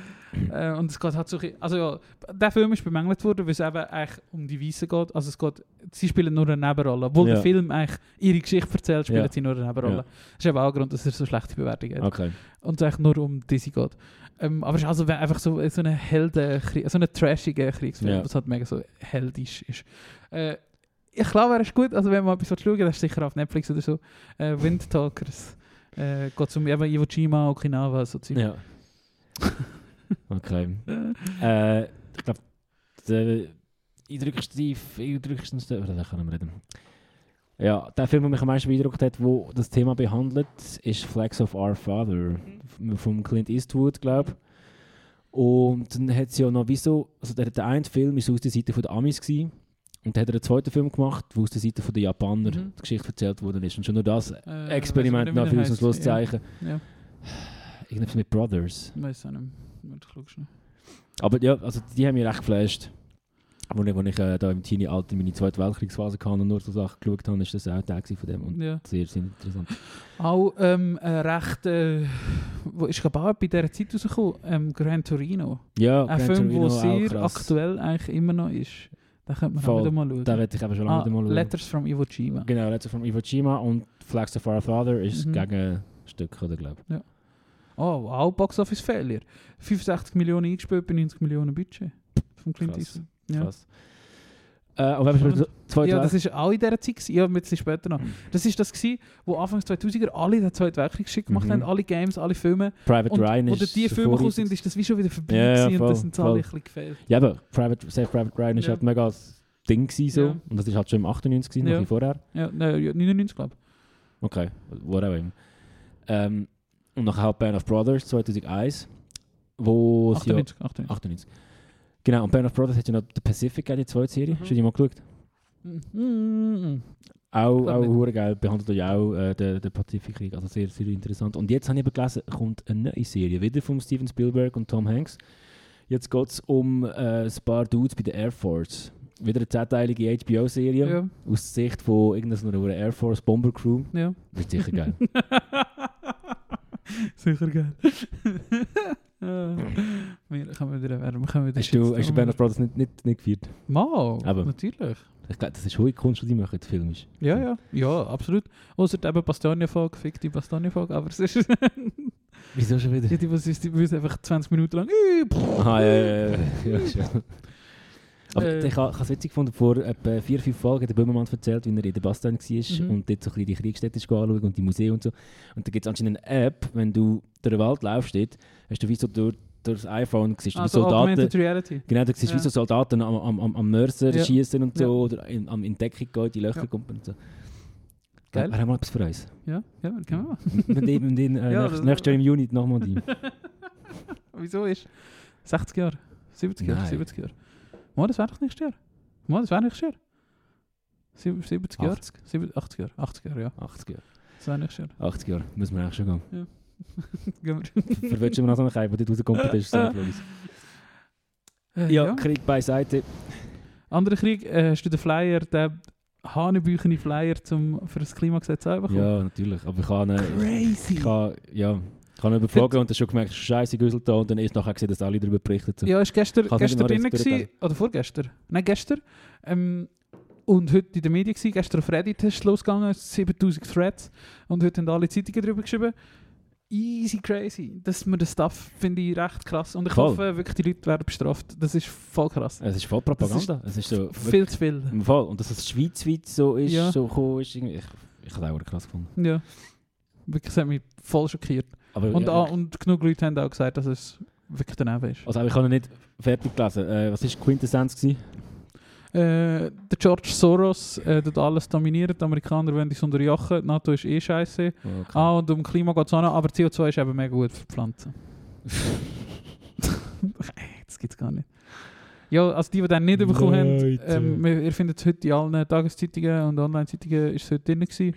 äh, und es geht halt so, ein also ja, der Film ist bemängelt worden, weil es eben eigentlich um die Weißen geht. Also es geht, sie spielen nur eine Nebenrolle. Obwohl Ja. der Film eigentlich ihre Geschichte erzählt, spielen Ja. sie nur eine Nebenrolle. Ja. Das ist eben auch ein Grund, dass er so schlechte Bewertungen hat. Okay. Und es eigentlich nur um diese geht. Ähm, aber es ist also einfach so, so eine Helden, so eine trashige Kriegsfilm, Ja. das halt mega so heldisch ist. Äh, ich glaube, er ist gut, also wenn man etwas schauen will, das ist sicher auf Netflix oder so. Äh, Windtalkers. Äh, geht um eben Iwo Jima, Okinawa, so Zeug. Ja. Okay. äh, ich glaube, der eindrückendste, eindrückendste, oder da können wir reden. Ja, der Film, der mich am meisten beeindruckt hat, wo das Thema behandelt, ist Flags of Our Father f- von Clint Eastwood, glaube ich. Und dann hat es ja noch wieso, also der, der eine Film ist aus der Seite der Amis gewesen, und dann hat er einen zweiten Film gemacht, wo aus der Seite der Japaner Mhm. die Geschichte erzählt worden ist. Und schon nur das Äh, Experiment nach der und heisst. Schlusszeichen. Ja, ja. Irgendetwas mit Brothers. Ich weiß auch nicht. Aber ja, also die haben mich recht geflasht. Als ich, als ich äh, da im Teenie-Alter meine Zweite Weltkriegsphase hatte und nur so Sachen geschaut habe, ist das auch gewesen von dem. Und Ja. sehr, sehr interessant. Auch ähm, äh, recht, äh, wo ist auch bei dieser Zeit rausgekommen, ähm, Gran Torino. Ja, Ein Gran Film, der sehr aktuell eigentlich immer noch ist. Da könnte man auch Voll. mal schauen. Da werde ich eben schon lange ah, wieder mal schauen. Letters from Iwo Jima. Genau, Letter from Iwo Jima und Flags of Our Father ist Mhm. das Gegenstück, oder glaube ich. Oh, wow, Box Office Failure. 65 Millionen eingespielt bei 90 Millionen Budget. Vom Clint. Eastwood. Ja. Krass. Äh, und wenn wir. Zweite ja, das ist auch in dieser Zeit. gewesen. Ja, ein bisschen später noch. Das ist das, gewesen, wo Anfang 2000er alle den Zweiten Weltkrieg gemacht Mhm. haben. Alle Games, alle Filme. Private Und Ryan ist dann die Filme gekommen sind, ist das wie schon wieder vorbei Ja, ja, gewesen und voll, das sind alle voll. ein bisschen gefehlt. Ja, aber Private, Safe Private Ryan ist halt mega das Ding gewesen, so. Und das ist halt schon im 98 gewesen, Ja. noch vorher. Ja, nein, ja, 99 glaube Okay, whatever. Ähm, und nachher halt Band of Brothers 2001, wo ich. sie ja, 98, 98. 98. Genau, und Band of Brothers hat ja noch The Pacific, die zweite Serie. Mhm. Hast du die mal geschaut? Mhm. Auch, auch hure geil, behandelt ja auch äh, den, den Pazifikkrieg, also sehr, sehr interessant. Und jetzt habe ich eben gelesen, kommt eine neue Serie, wieder von Steven Spielberg und Tom Hanks. Jetzt geht es um äh, ein paar Dudes bei der Air Force. Wieder eine zehnteilige HBO-Serie Ja, aus Sicht von irgendeiner Air Force Bomber Crew. ja. Wird sicher geil. Sicher geil. Wir können wieder. Wir wieder hast, du, hast du Band of Brothers nicht, nicht, nicht gefeiert? Mal, Aber- natürlich. Ich glaube, das ist hohe Kunst, was die machen, filmisch. Ja, ja, ja, absolut. Außer eben Bastogne-Folge, fick die Bastogne-Folge, aber es ist... Wieso schon wieder? ja, die, ist, die müssen einfach 20 Minuten lang... Aha, ja, ja, ja. ja. Aber Äh. ich habe es witzig gefunden, vor etwa vier, fünf Folgen hat der Böhmermann erzählt, wie er in der Bastan war Mhm. und dort so ein bisschen die Kriegsstätte anschauen und die Museen und so. Und da gibt es anscheinend eine App, wenn du durch den Wald laufst, dort, hast du wie so durch, durch das iPhone siehst du wie Also Soldaten... Reality. Genau, da siehst du Ja. wie so Soldaten am, am, am, am Mörser Ja. schießen und so, Ja. oder in, am in Deckung gehen, die Löcher Ja. kommen und so. Geil. Wir haben mal etwas für uns. Ja, ja, können wir machen. mit dem, mit dem, äh, Ja, nächstes, Jahr im Juni nochmal die. Wieso ist 60 Jahre? 70 Jahre? Nein. 70 Jahre? Mal, das wäre doch nächstes Jahr. Mal, das wäre Jahr. Sieb- 70 Jahre? 80, sieb- 80 Jahre. 80 Jahre, ja. 80 Jahre. Das wäre nächstes Jahr. 80 Jahre, müssen wir eigentlich schon gehen. Gehen wir. Du mir noch so einen Kai, der rauskommt, das ist sehr. Äh, Ja, Krieg beiseite. Anderer Krieg, äh, hast du den Flyer, den hanebüchene Flyer zum, für das Klimagesetz auch bekommen? Ja, natürlich. Aber ich habe Crazy! ich habe, ja, ich habe ihn überflogen und dann schon gemerkt, scheiße Güssel da und dann erst nachher gesehen, dass alle darüber berichtet haben. Ja, ist gestern, gestern drin gewesen, oder vorgestern? Nein, gestern. Ähm, und heute in den Medien gewesen. Gestern auf Reddit ist es losgegangen, 7000 Threads. Und heute haben alle Zeitungen darüber geschrieben. Easy crazy. Dass man das darf, finde ich recht krass. Und ich Voll. hoffe wirklich, die Leute werden bestraft. Das ist voll krass. Es ist voll Propaganda. es ist so... Viel zu viel. Voll. Und dass es schweizweit so ist, Ja. so gekommen ist, irgendwie, ich, ich habe auch krass gefunden. Ja. Wirklich, das hat mich voll schockiert. Aber, Und, ja, ah, und genug Leute haben auch gesagt, dass es wirklich daneben ist. also ich habe nicht fertig gelesen. Äh, was war Quintessenz? Gewesen? Äh, der George Soros äh, tut alles dominieren. Die Amerikaner wollen uns unter Jochen. Die NATO ist eh scheiße. Okay. Ah, und um Klima geht es auch noch, aber CO2 ist eben mega gut für die Pflanzen. Das gibt es gar nicht. Ja, also die, die dann nicht bekommen haben, ähm, ihr findet es heute in allen Tageszeitungen und Online-Zeitungen ist es heute drin gewesen.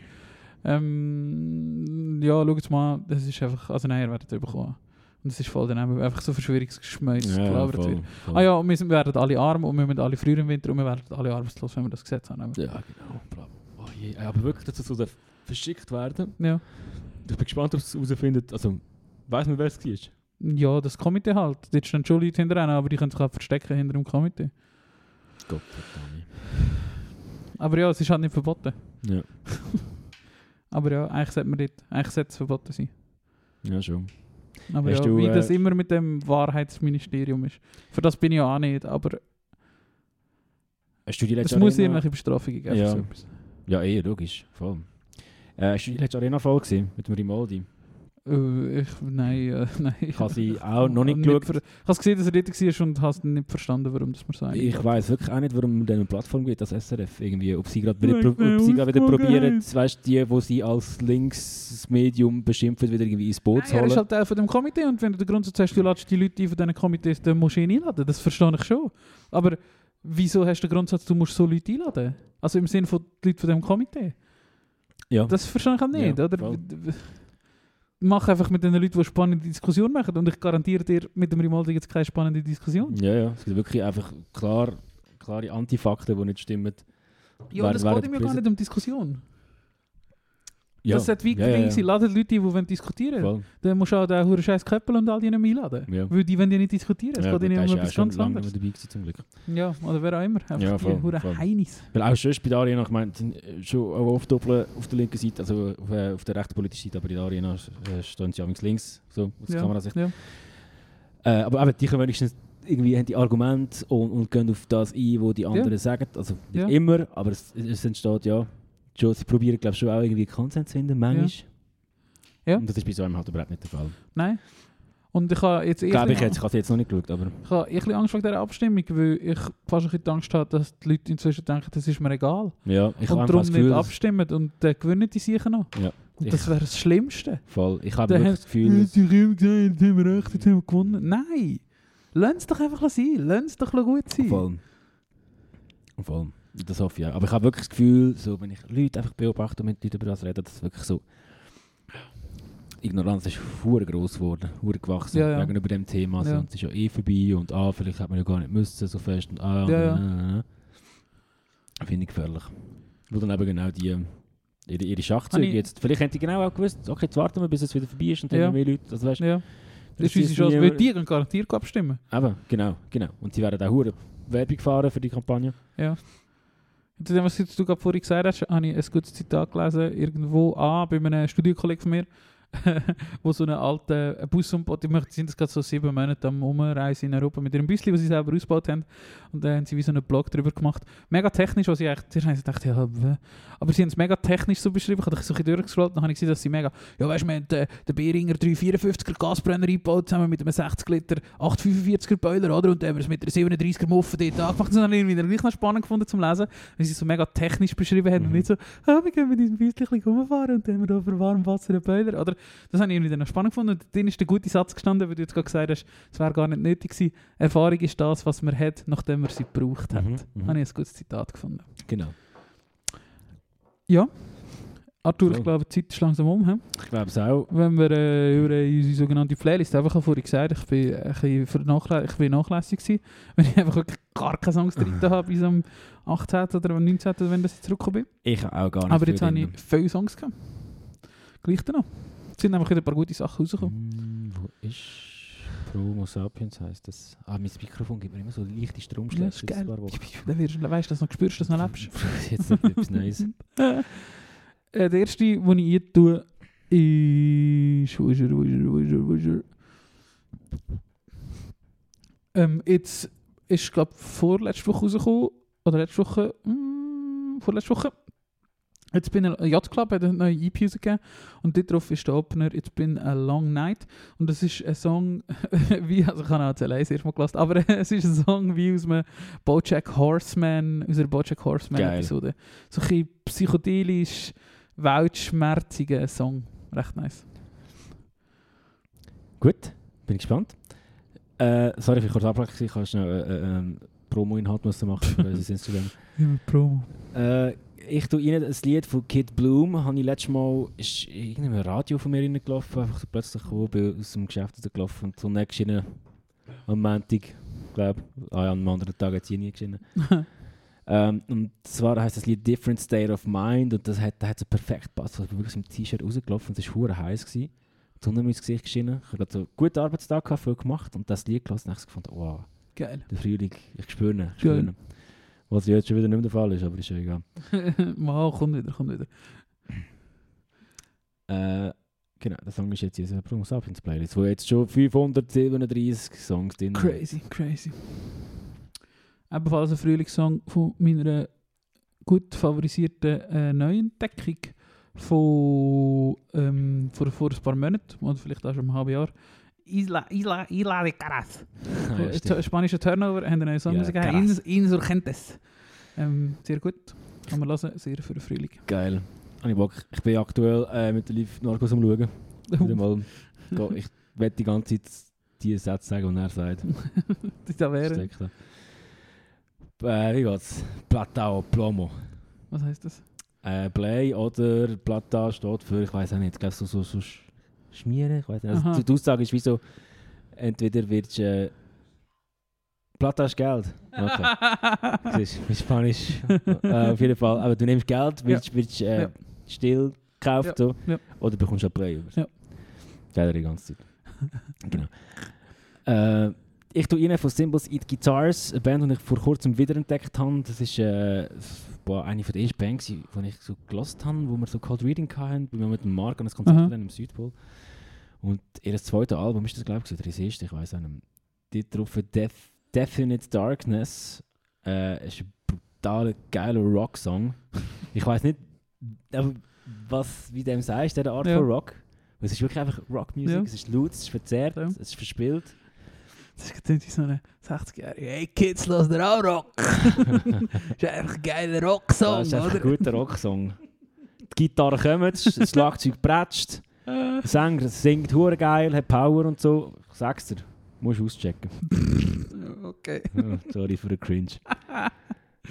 Ähm, ja, schaut mal, das ist einfach, also nein, ihr werdet es bekommen. Und es ist voll daneben, einfach so Verschwörungsgeschmäus ja, gelabert voll, wird. voll. Ah ja, und wir, werden alle arm und wir müssen alle früher im Winter und wir werden alle arbeitslos, wenn wir das Gesetz haben. Ja, genau. Oh je. Aber wirklich, dass es so verschickt werden. Ja. Ich bin gespannt, ob es herausfindet. Also, weiß man, wer es war? Ja, das Komitee halt. Dort stehen schon Leute hinter aber die können sich auch verstecken hinter dem Komitee. Gott verdammt. Aber ja, es ist halt nicht verboten. Ja. Aber ja, eigentlich sollte, man dort, eigentlich sollte es verboten sein. ja, schon. Aber Hast ja, du, wie äh, das immer mit dem Wahrheitsministerium ist. Für das bin ich ja auch nicht, aber Hast du die es muss irgendwelche Bestrafungen geben. Ja. für so etwas. Ja, eh, logisch. Voll. Äh, hast du die letzte Arena voll gesehen? Mit dem Rimaldi? Äh, ich, nein, äh, nein. Ich habe sie auch noch nicht geschaut. Ich habe gesehen, dass er dort war und habe nicht verstanden, warum das man sagt. Ich weiß wirklich auch nicht, warum es eine Plattform gibt, das SRF. Irgendwie, ob sie gerade wieder, ob sie gerade wieder probieren, weißt die, wo sie als links Medium beschimpfen, wieder irgendwie ins Boot Nein, zu er holen. ist halt Teil von dem Komitee und wenn du den Grundsatz hast, du lädst die Leute ein von diesen Komitees, dann musst du ihn einladen. Das verstehe ich schon. Aber wieso hast du den Grundsatz, du musst so Leute einladen? Also im Sinne von die Leute von dem Komitee. ja. Das verstehe ich auch nicht, Ja, oder? voll. Mach einfach mit den Leuten, die spannende Diskussion machen und ich garantiere dir, mit dem Rimaldi gibt es keine spannende Diskussion. ja, ja. Es gibt wirklich einfach klar, klare Antifakten, die nicht stimmen. Ja, und es geht ihm ja gar nicht um Diskussion. Ja. Das sollte wie ja, ja, sein. Ladet Leute die wollen diskutieren Voll. Dann musst du auch den scheiß Köppel und all die nicht einladen. Ja. Weil die wollen ja nicht diskutieren. Es Ja, geht ihnen um etwas ganz anderes. dabei gewesen, zum Glück. Ja, oder wer auch immer. Einfach Ja, die voll, huren voll. Heinis. Weil auch sonst bei der Arena, ich meine, äh, schon auch oft doppelt auf der linken Seite, also auf, äh, auf der rechten politischen Seite, aber in der Arena äh, stehen sie ja links, so aus Ja, Kamerasicht. ja. Äh, aber eben, die können wenigstens irgendwie haben die Argumente und, und gehen auf das ein, was die anderen sagen. Also nicht immer, aber es, es entsteht ja. Schon, sie probieren, glaube ich, schon auch irgendwie Konsens zu finden, manchmal. Ja. Und das ist bei so einem halt überhaupt nicht der Fall. Nein. Und ich habe jetzt Glaube ich jetzt, ich habe jetzt noch nicht geschaut, aber ich habe ein bisschen Angst vor dieser Abstimmung, weil ich fast ein bisschen Angst habe, dass die Leute inzwischen denken, das ist mir egal. ja, ich und habe darum nicht Gefühl, dass- abstimmen und dann gewinnen die sicher noch. Ja. Und Ich- das wäre das Schlimmste. voll, ich habe wirklich das Gefühl, die haben gesagt, jetzt haben wir recht, jetzt haben wir gewonnen. Nein! Lass es doch einfach sein. Lass es doch gut sein. Voll. Voll. Das hoffe ich auch. Aber ich habe wirklich das Gefühl, so, wenn ich Leute einfach beobachte und mit Leuten über das rede, dass es wirklich so. Ignoranz ist hure gross geworden, hure gewachsen Ja, ja. gegenüber dem Thema. Ja. Und es ist ja eh vorbei und ah, vielleicht hat man ja gar nicht müssen so fest und ah, Ja, ja. und, äh, Finde ich gefährlich. Wo dann eben genau die ihre, ihre Schachzüge jetzt. Vielleicht hätten die genau auch gewusst, okay, jetzt warten wir, bis es wieder vorbei ist und dann Ja. mehr Leute. Also, weißt, Ja. Das ist unsere Chance, weil die gehen garantiert abstimmen. Eben, genau, genau. Und sie werden auch Werbung fahren für die Kampagne. Zu dem, was du gerade vorhin gesagt hast, habe ich ein gutes Zitat gelesen, irgendwo an, bei einem Studienkollegen von mir. wo so einen alten Bus umbaut. Die sind jetzt gerade so sieben Monate am Umreisen in Europa mit ihrem Büsli, das sie selber ausgebaut haben. Und dann haben sie wie so einen Blog darüber gemacht. Mega technisch, was ich eigentlich zuerst gedacht, ja, aber sie haben es mega technisch so beschrieben. Ich habe so ein bisschen durchgescrollt, dann habe ich gesehen, dass sie mega, ja weißt du, wir haben den, den Beringer 354er Gasbrenner eingebaut, zusammen mit einem 60 Liter 845er Boiler, oder? Und dann haben wir es mit einer 37er Muffe dort angemacht. Das habe ich irgendwie gleich noch spannend gefunden zum Lesen, weil sie es so mega technisch beschrieben haben und Mhm. nicht so, ah, wir gehen mit diesem Büsli ein bisschen rumfahren und dann haben wir da für warm Wasser einen Boiler, oder? Das habe ich irgendwie dann spannend gefunden. Und dann ist der gute Satz gestanden, weil du jetzt gerade gesagt hast, es wäre gar nicht nötig gewesen. Erfahrung ist das, was man hat, nachdem man sie gebraucht hat. Mhm, mhm. Habe ich ein gutes Zitat gefunden. Genau. Arthur, Voll. ich glaube, die Zeit ist langsam um. He? Ich glaube es auch. Wenn wir äh, über äh, unsere sogenannte Playlist, einfach vorhin gesagt, ich bin, ein bisschen ich bin nachlässig gewesen, wenn ich einfach wirklich gar keine Songs drin habe bis am 18. oder am 19. wenn das jetzt zurückgekommen bin. Ich auch gar nicht. Aber jetzt habe ich viele Songs gehabt. Gleich noch. Sind wieder ein paar gute Sachen rausgekommen. Mm, wo ist Promo Sapiens heisst das? Ah, mein Mikrofon gibt mir immer so leichte Stromschläge. Ja, ist geil. Dann wirst weißt du, dass du noch spürst, dass du noch lebst. Jetzt noch etwas Neues. Äh, der erste, den ich hier tue, ist. Wo ist er, wo ist er, wo ist er, wo ist er? Ähm, jetzt ist, glaube ich, vorletzte Woche rausgekommen. Oder letzte Woche. Mm, vorletzte Woche. Jetzt bin ich Yacht Club, hat eine neue EP rausgegeben. Und dort drauf ist der Opener It's Been a Long Night. Und das ist ein Song, wie, also ich habe auch leise erstmal gelassen, aber es ist ein Song wie aus einem Bojack Horseman, aus einer Bojack Horseman Geil. Episode. So ein bisschen psychedelisch, weltschmerziger Song. Recht nice. Gut, bin ich gespannt. Äh, sorry, ich kurz abbrechen. Ich kann schnell äh, äh, ähm, Promo-Inhalt machen für unser Instagram. Immer Promo. Äh, ich tue Ihnen ein Lied von Kid Bloom. Habe ich letztes Mal ist in einem Radio von mir reingelaufen, einfach so plötzlich gekommen, bin aus dem Geschäft gelaufen und so nicht geschienen. Am Montag, glaube ah ja, am anderen Tag hat es nie geschienen. ähm, und zwar heisst das Lied Different State of Mind und das hat, das hat so perfekt gepasst. Ich bin wirklich im T-Shirt rausgelaufen und es war hure heiß. Gewesen. Die Sonne mir ins Gesicht geschienen. Ich habe so einen guten Arbeitstag gehabt, viel gemacht und das Lied gelassen und ich gefunden, wow, Geil. der Frühling, ich spüre ihn, ich spüre ihn. Was jetzt schon wieder nicht mehr der Fall ist, aber ist ja egal. Mal, kommt wieder, kommt wieder. Äh, genau, der Song ist jetzt in unserer Promo Sapiens Playlist, wo jetzt schon 537 Songs drin sind. Crazy, crazy. Ebenfalls ein Frühlingssong von meiner gut favorisierten äh, Neuentdeckung von ähm, vor, vor ein paar Monaten, oder vielleicht auch schon ein halbes Jahr. Isla, Isla, Isla de Caras. Ah, ja, spanischer Turnover, haben einen neuen Song Ja. Ins, Insurgentes. Ähm, sehr gut. Kann man hören, sehr für den Frühling. Geil. Ich Bock. Ich bin aktuell äh, mit der Live Narcos am Schauen. Mal. Ich werde die ganze Zeit die Sätze sagen, die er sagt. das da wäre. Äh, wie geht's? Platao Plomo. Was heißt das? Äh, Play oder Plata steht für, ich weiß auch nicht, ich glaube so, so, so sch schmieren. Ich weiß nicht. Aha. Also, die Aussage ist wie so, entweder wird äh, Plata ist Geld. Okay. Das ist in Spanisch. äh, auf jeden Fall. Aber du nimmst Geld, wirst, wirst äh, Ja. still gekauft Ja. So, Ja. oder bekommst du Play. Über. Ja. Geil die ganze Zeit. genau. Äh, ich tue Ihnen von Symbols Eat Guitars, eine Band, die ich vor kurzem wiederentdeckt habe. Das ist boah, eine von den ersten Bands, die ich so gelost habe, wo wir so Cold Reading hatten, weil wir mit dem Mark an ein Konzert waren im Südpol. Und ihr zweites Album ist das, glaube ich, oder das erste, ich weiß auch nicht. Dort drauf Def Definite Darkness. Äh, ist ein brutaler, geiler Rock-Song. ich weiß nicht, aber was, wie dem sagst, dieser Art Ja. von Rock. Es ist wirklich einfach Rockmusik, Ja. es ist laut, es ist verzerrt, Ja. es ist verspielt. Das ist irgendwie so eine 60-Jährige. Hey Kids, los der auch Rock. ist einfach ein geiler Rocksong, das ist einfach oder? ein guter Rocksong. Die Gitarre kommt, das Schlagzeug prätscht, der Sänger singt hure geil, hat Power und so. Ich sag's dir, musst du auschecken. okay. Ja, sorry für den Cringe.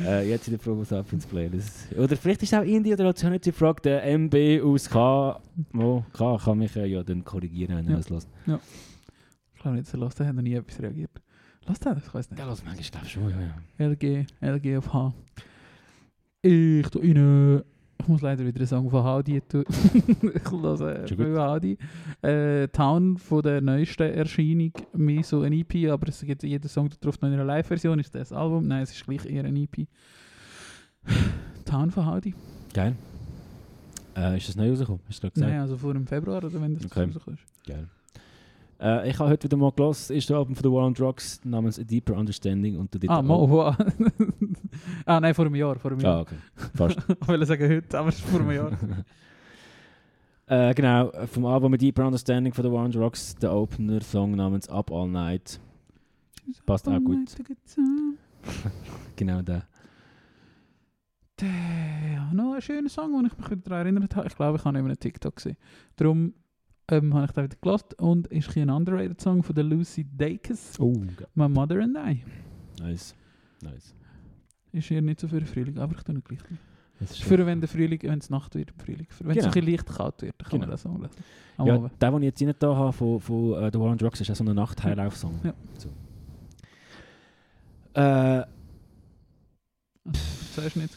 äh, jetzt in der Promo Sapiens Playlist. Oder vielleicht ist es auch Indie oder Alternative Rock, der MB aus K. Oh, K kann mich äh, ja dann korrigieren, wenn er Ja. das lässt. Ich glaube nicht, los, der hat noch nie etwas reagiert. Lass das, ich weiß nicht. Ja, das manchmal glaube ich schon, ja. ja. LG, LG auf H. Ich tu rein. Ich muss leider wieder einen Song von Howdy tun. ich viel gut. Howdy. Äh, Town von der neuesten Erscheinung, mehr so ein EP, aber es gibt jeder Song darauf noch in einer Live-Version. Ist das Album? Nein, es ist gleich eher ein EP. Town von Howdy. Geil. Äh, ist das neu rausgekommen? Hast du gesagt? Nein, also vor dem Februar oder wenn das Okay. rauskommt. Geil. Äh, ich habe heute wieder mal gehört, das erste Album von The War on Drugs namens A Deeper Understanding und dort Ah, mal, wow. ah, nein, vor einem Jahr. Vor einem Ah, Jahr. okay. Fast. Ich wollte sagen heute, aber es ist vor einem Jahr. äh, genau, äh, vom Album A Deeper Understanding von The War on Drugs, der Opener-Song namens Up All Night. Passt auch gut. Genau der. Ja, noch ein schöner Song, den ich mich wieder daran erinnert habe. Ich glaube, ich habe ihn in einem TikTok gesehen. Darum ähm, habe ich den wieder gelassen und ist ein underrated Song von der Lucy Dacus, Oh, My Mother and I. nice. Nice. Ist hier nicht so für den Frühling, aber ich tue ihn gleich. Das Für wenn der Frühling, wenn es Nacht wird Frühling. Für wenn es Genau. ein bisschen leicht kalt wird, kann man Genau. Song lassen. Am Ja, der, den ich jetzt nicht da habe von, von äh, The War on Drugs, ist auch so ein Nacht-Highlauf-Song. Ja. So. Äh, Das sagst du nicht.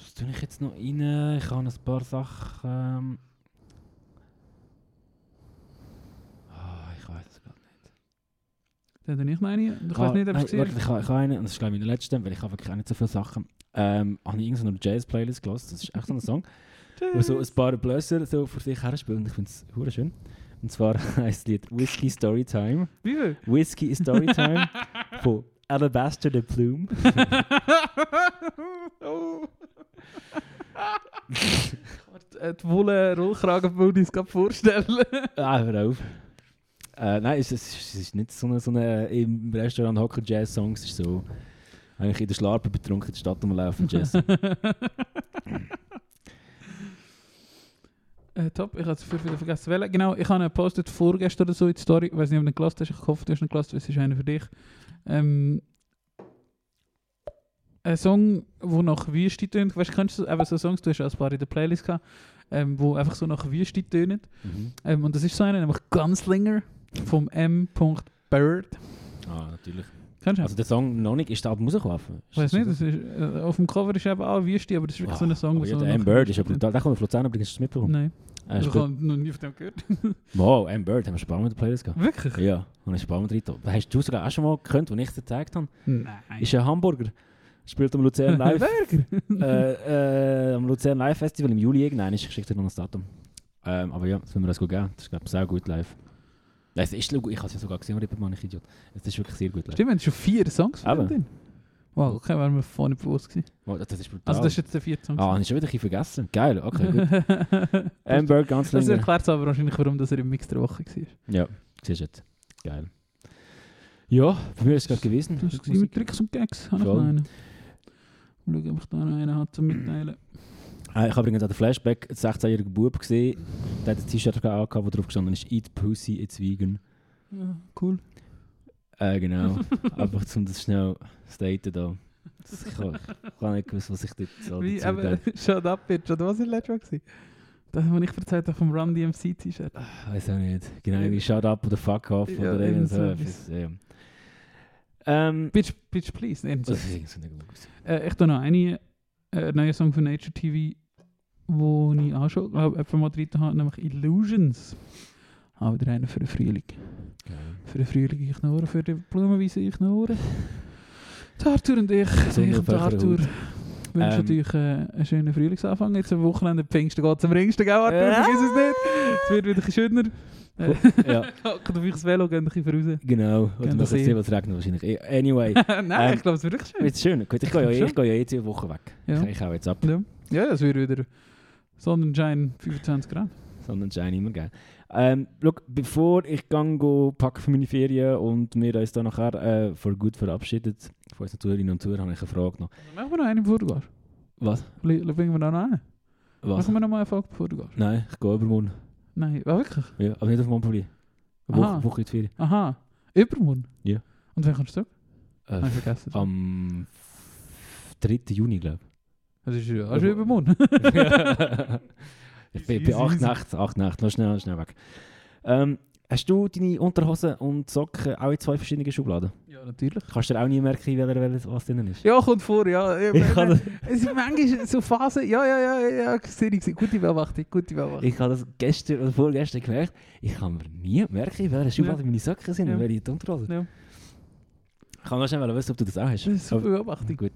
was tue ich jetzt noch rein? Ich habe ein paar Sachen. Ähm, Dann habe ich noch eine. Ich Ah, weiß nicht, ob nein, ich warte, sie ich habe ich habe eine, und das ist glaube ich meine letzte, weil ich habe wirklich auch nicht so viele Sachen. Ähm, habe ich irgendeine Jazz-Playlist gelassen. Das ist echt so ein Song, wo so ein paar Bläser so vor sich her spielen. Und ich finde es schön. Und zwar heißt das Lied Whiskey Storytime. Wie viel? Whiskey Storytime von Alabaster the Plume. oh. kann die wolle Rollkragenbuddies gerade vorstellen. Ah, hör auf. Äh, nein, es, es, ist nicht so eine, so eine im Restaurant hocken Jazz-Song. Es ist so eigentlich in der Schlarpe betrunken in der Stadt rumlaufen Jazz. Äh, top, ich habe es wieder vergessen. Welche? Genau, ich habe gepostet vorgestern oder so in die Story. Ich weiß nicht, ob du ihn gelassen hast. Ich hoffe, du hast ihn gelassen, es ist einer für dich. Ähm, ein Song, der nach Wüste tönt. Weißt du, kennst du eben so Songs, du hast auch ein paar in der Playlist gehabt, ähm, wo einfach so nach Wüste tönen. mhm. Ähm, und das ist so einer, nämlich Gunslinger vom M. Bird. Ah, natürlich. Kennst du? Also der Song noch nicht, ist der Album rausgelaufen? ich weiß nicht, das ist, äh, auf dem Cover ist eben auch Wüste, aber das ist wirklich so ein Song, aber wo ja, der M. Bird ist ja brutal. Der kommt auf Luzern hast du es mitbekommen? Nein, Äh, ich habe noch nie von dem gehört. Wow, M. Bird, haben wir schon ein paar Mal in der Playlist gehabt. Wirklich? Ja, und ich ein paar Mal drin. Hast du sogar auch schon mal gehört, als ich dir gezeigt habe? Nein. Ist ein Hamburger. Spielt am Luzern Live. Äh, äh, am Luzern Live Festival im Juli irgendwann. Ich schicke dir noch das Datum. Ähm, aber ja, das müssen wir uns gut geben. Das ist, glaube ich, sehr gut live. Nein, Es ist, ich habe es ja sogar gesehen, Rippermann, ich Idiot. Es ist wirklich sehr gut. Stimmt, wir haben schon vier Songs von drin. Wow, okay, wären wir nicht bewusst gewesen. Oh, das ist brutal. Also das ist jetzt der vierte Song. ah, habe ich schon wieder ein bisschen vergessen. Geil, okay, gut. Amber, ganz das erklärt aber wahrscheinlich, warum das er im Mix der Woche war. Ja, siehst du jetzt. Geil. Ja, bei mir ist es gerade gewesen. Das war mit Tricks und Gags. Habe ich Voll. noch einen. Mal schauen, ob ich da noch einen habe zum Mitteilen. Äh, ich habe übrigens auch den Flashback, einen 16-jährigen Bub gesehen, der hat ein T-Shirt angehabt, wo drauf gestanden ist «Eat Pussy, it's vegan». Ja, cool. Äh, genau. Einfach um das schnell zu staten da. Das, ich habe hab nicht gewusst, was ich dort so Wie, dazu aber. Shut up, bitch. Oder was war letztes Mal? gewesen? Das, was ich erzählt habe vom Run DMC T-Shirt. Weiß auch nicht. Genau, irgendwie «Shut up» oder «Fuck off» Ja, oder irgend so etwas. Ja. Ähm, Bitch, bitch, please. Nee, das ist irgendwie so nicht gut. Äh, ich tue noch eine, äh, einen neuen Song von Nature TV, wo ich auch schon, glaube ich, mal drin habe, nämlich Illusions. Auch wieder einer für den Frühling. Geil. Für den Frühling ich nur, für die Blumenwiese ich nur. Arthur und ich, ich und Arthur, wünschen Ähm. euch einen schönen Frühlingsanfang. Jetzt am Wochenende, Pfingsten geht zum Ringsten, gell Arthur? Ja. Vergiss es nicht. Es wird wieder ein schöner. Äh, Ja, auf euch Velo, geht ein bisschen voraus. genau. Oder das was jetzt sehen. was regnet wahrscheinlich. Eh, Anyway, Nein, Ähm, ich glaube, es wird wirklich schön. schön. Gut, ich gehe ja, gehe ja jetzt eine Woche weg. Ja. Ich, hau jetzt ab. Ja, ja es wird wieder Sonnenschein 25 Grad. Sonnenschein immer geil. Ähm, look, bevor ich gang go packen für meine Ferien und wir uns dann nachher äh, für gut verabschiedet, von unseren Zuhörerinnen und Zuhörern, habe ich eine Frage noch. Machen wir noch du gehst? Was? Bringen wir noch einen? Was? Machen wir noch mal eine Folge, gehst? Nein, ich gehe übermorgen. Nein, ah, wirklich? Ja, aber nicht auf Montpellier. Eine Aha. Woche, Woche in die Ferien. Aha, übermorgen? Ja. Und wann kommst du zurück? Äh, ich vergessen. am 3. Juni, glaube Das ist ja also übermorgen. ich. ich bin. Nächte, acht Nächte, noch schnell, schnell weg. Ähm, hast du deine Unterhosen und Socken auch in zwei verschiedenen Schubladen? ja, natürlich. Kannst du dir auch nie merken, welcher, was drin ist? Ja, kommt vor, ja. Ich kann das, es sind manchmal so Phasen, ja, ja, ja, ja, sehr easy. Gute Beobachtung, gute Beobachtung. ich habe das gestern oder vorgestern gemerkt. Ich kann mir nie merken, welcher Schublade Ja. meine Socken sind Ja. und welche die Unterhosen. Ja. Ich kann noch schnell wissen, ob du das auch hast. Das ist super Beobachtung. Gut.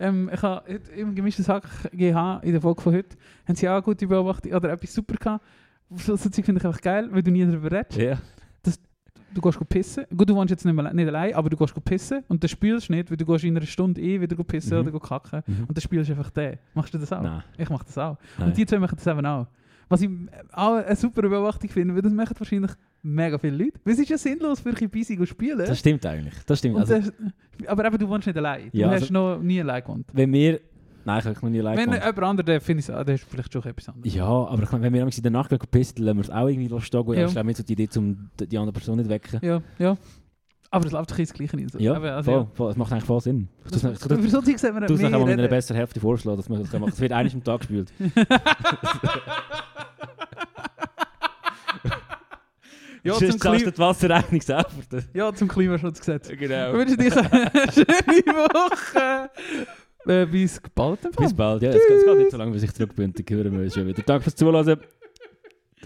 Ähm, ich habe heute im gemischten Sack GH in der Folge von heute, haben sie auch eine gute Beobachtung oder etwas super gehabt. So, so Zeug finde ich einfach geil, weil du nie darüber redest. Ja. Du gehst pissen. Gut, du wohnst jetzt nicht, mehr, nicht allein, aber du gehst pissen und dann spielst du nicht, weil du gehst in einer Stunde eh wieder pissen Mhm. oder kacken. Mhm. Und dann spielst du einfach den. Machst du das auch? Nein. Ich mache das auch. Nein. Und die zwei machen das eben auch. Was ich auch eine super Beobachtung finde, weil das machen wahrscheinlich mega viele Leute. Es ist ja sinnlos für bisschen zu spielen. Das stimmt eigentlich. Das stimmt. Also, das, aber eben, du wohnst nicht allein. Du Ja, hast also- noch nie allein gewohnt. wenn wir... Nein, ich habe noch nie allein Wenn gewohnt. jemand anderes, der finde ich, der ist vielleicht schon etwas anderes. Ja, aber ich meine, wenn wir in der Nacht pissen, lassen wir es auch irgendwie stehen. Ja. Ja. Ich glaube, mir so die Idee, um die andere Person nicht wecken. Ja, ja. Aber es läuft doch ins Gleiche nicht. Ja, Aber, also, voll, voll. Das macht eigentlich voll Sinn. Das, das, so sehen wir nachher mal in einer besseren Hälfte vorschlagen, dass man das machen. Es wird eines am Tag gespielt. Ja, zum, zahlst du Kli die Wasserrechnung selber. ja, zum Klimaschutzgesetz. Ich Genau. wünsche dir eine schöne Woche. Äh, bis bald. Bis bald. Ja, es geht, es geht nicht so lange, bis ich zurück bin. Dann hören wir uns schon wieder. Danke fürs Zuhören.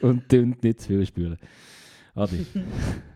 Und, und nicht zu viel spülen. Adi.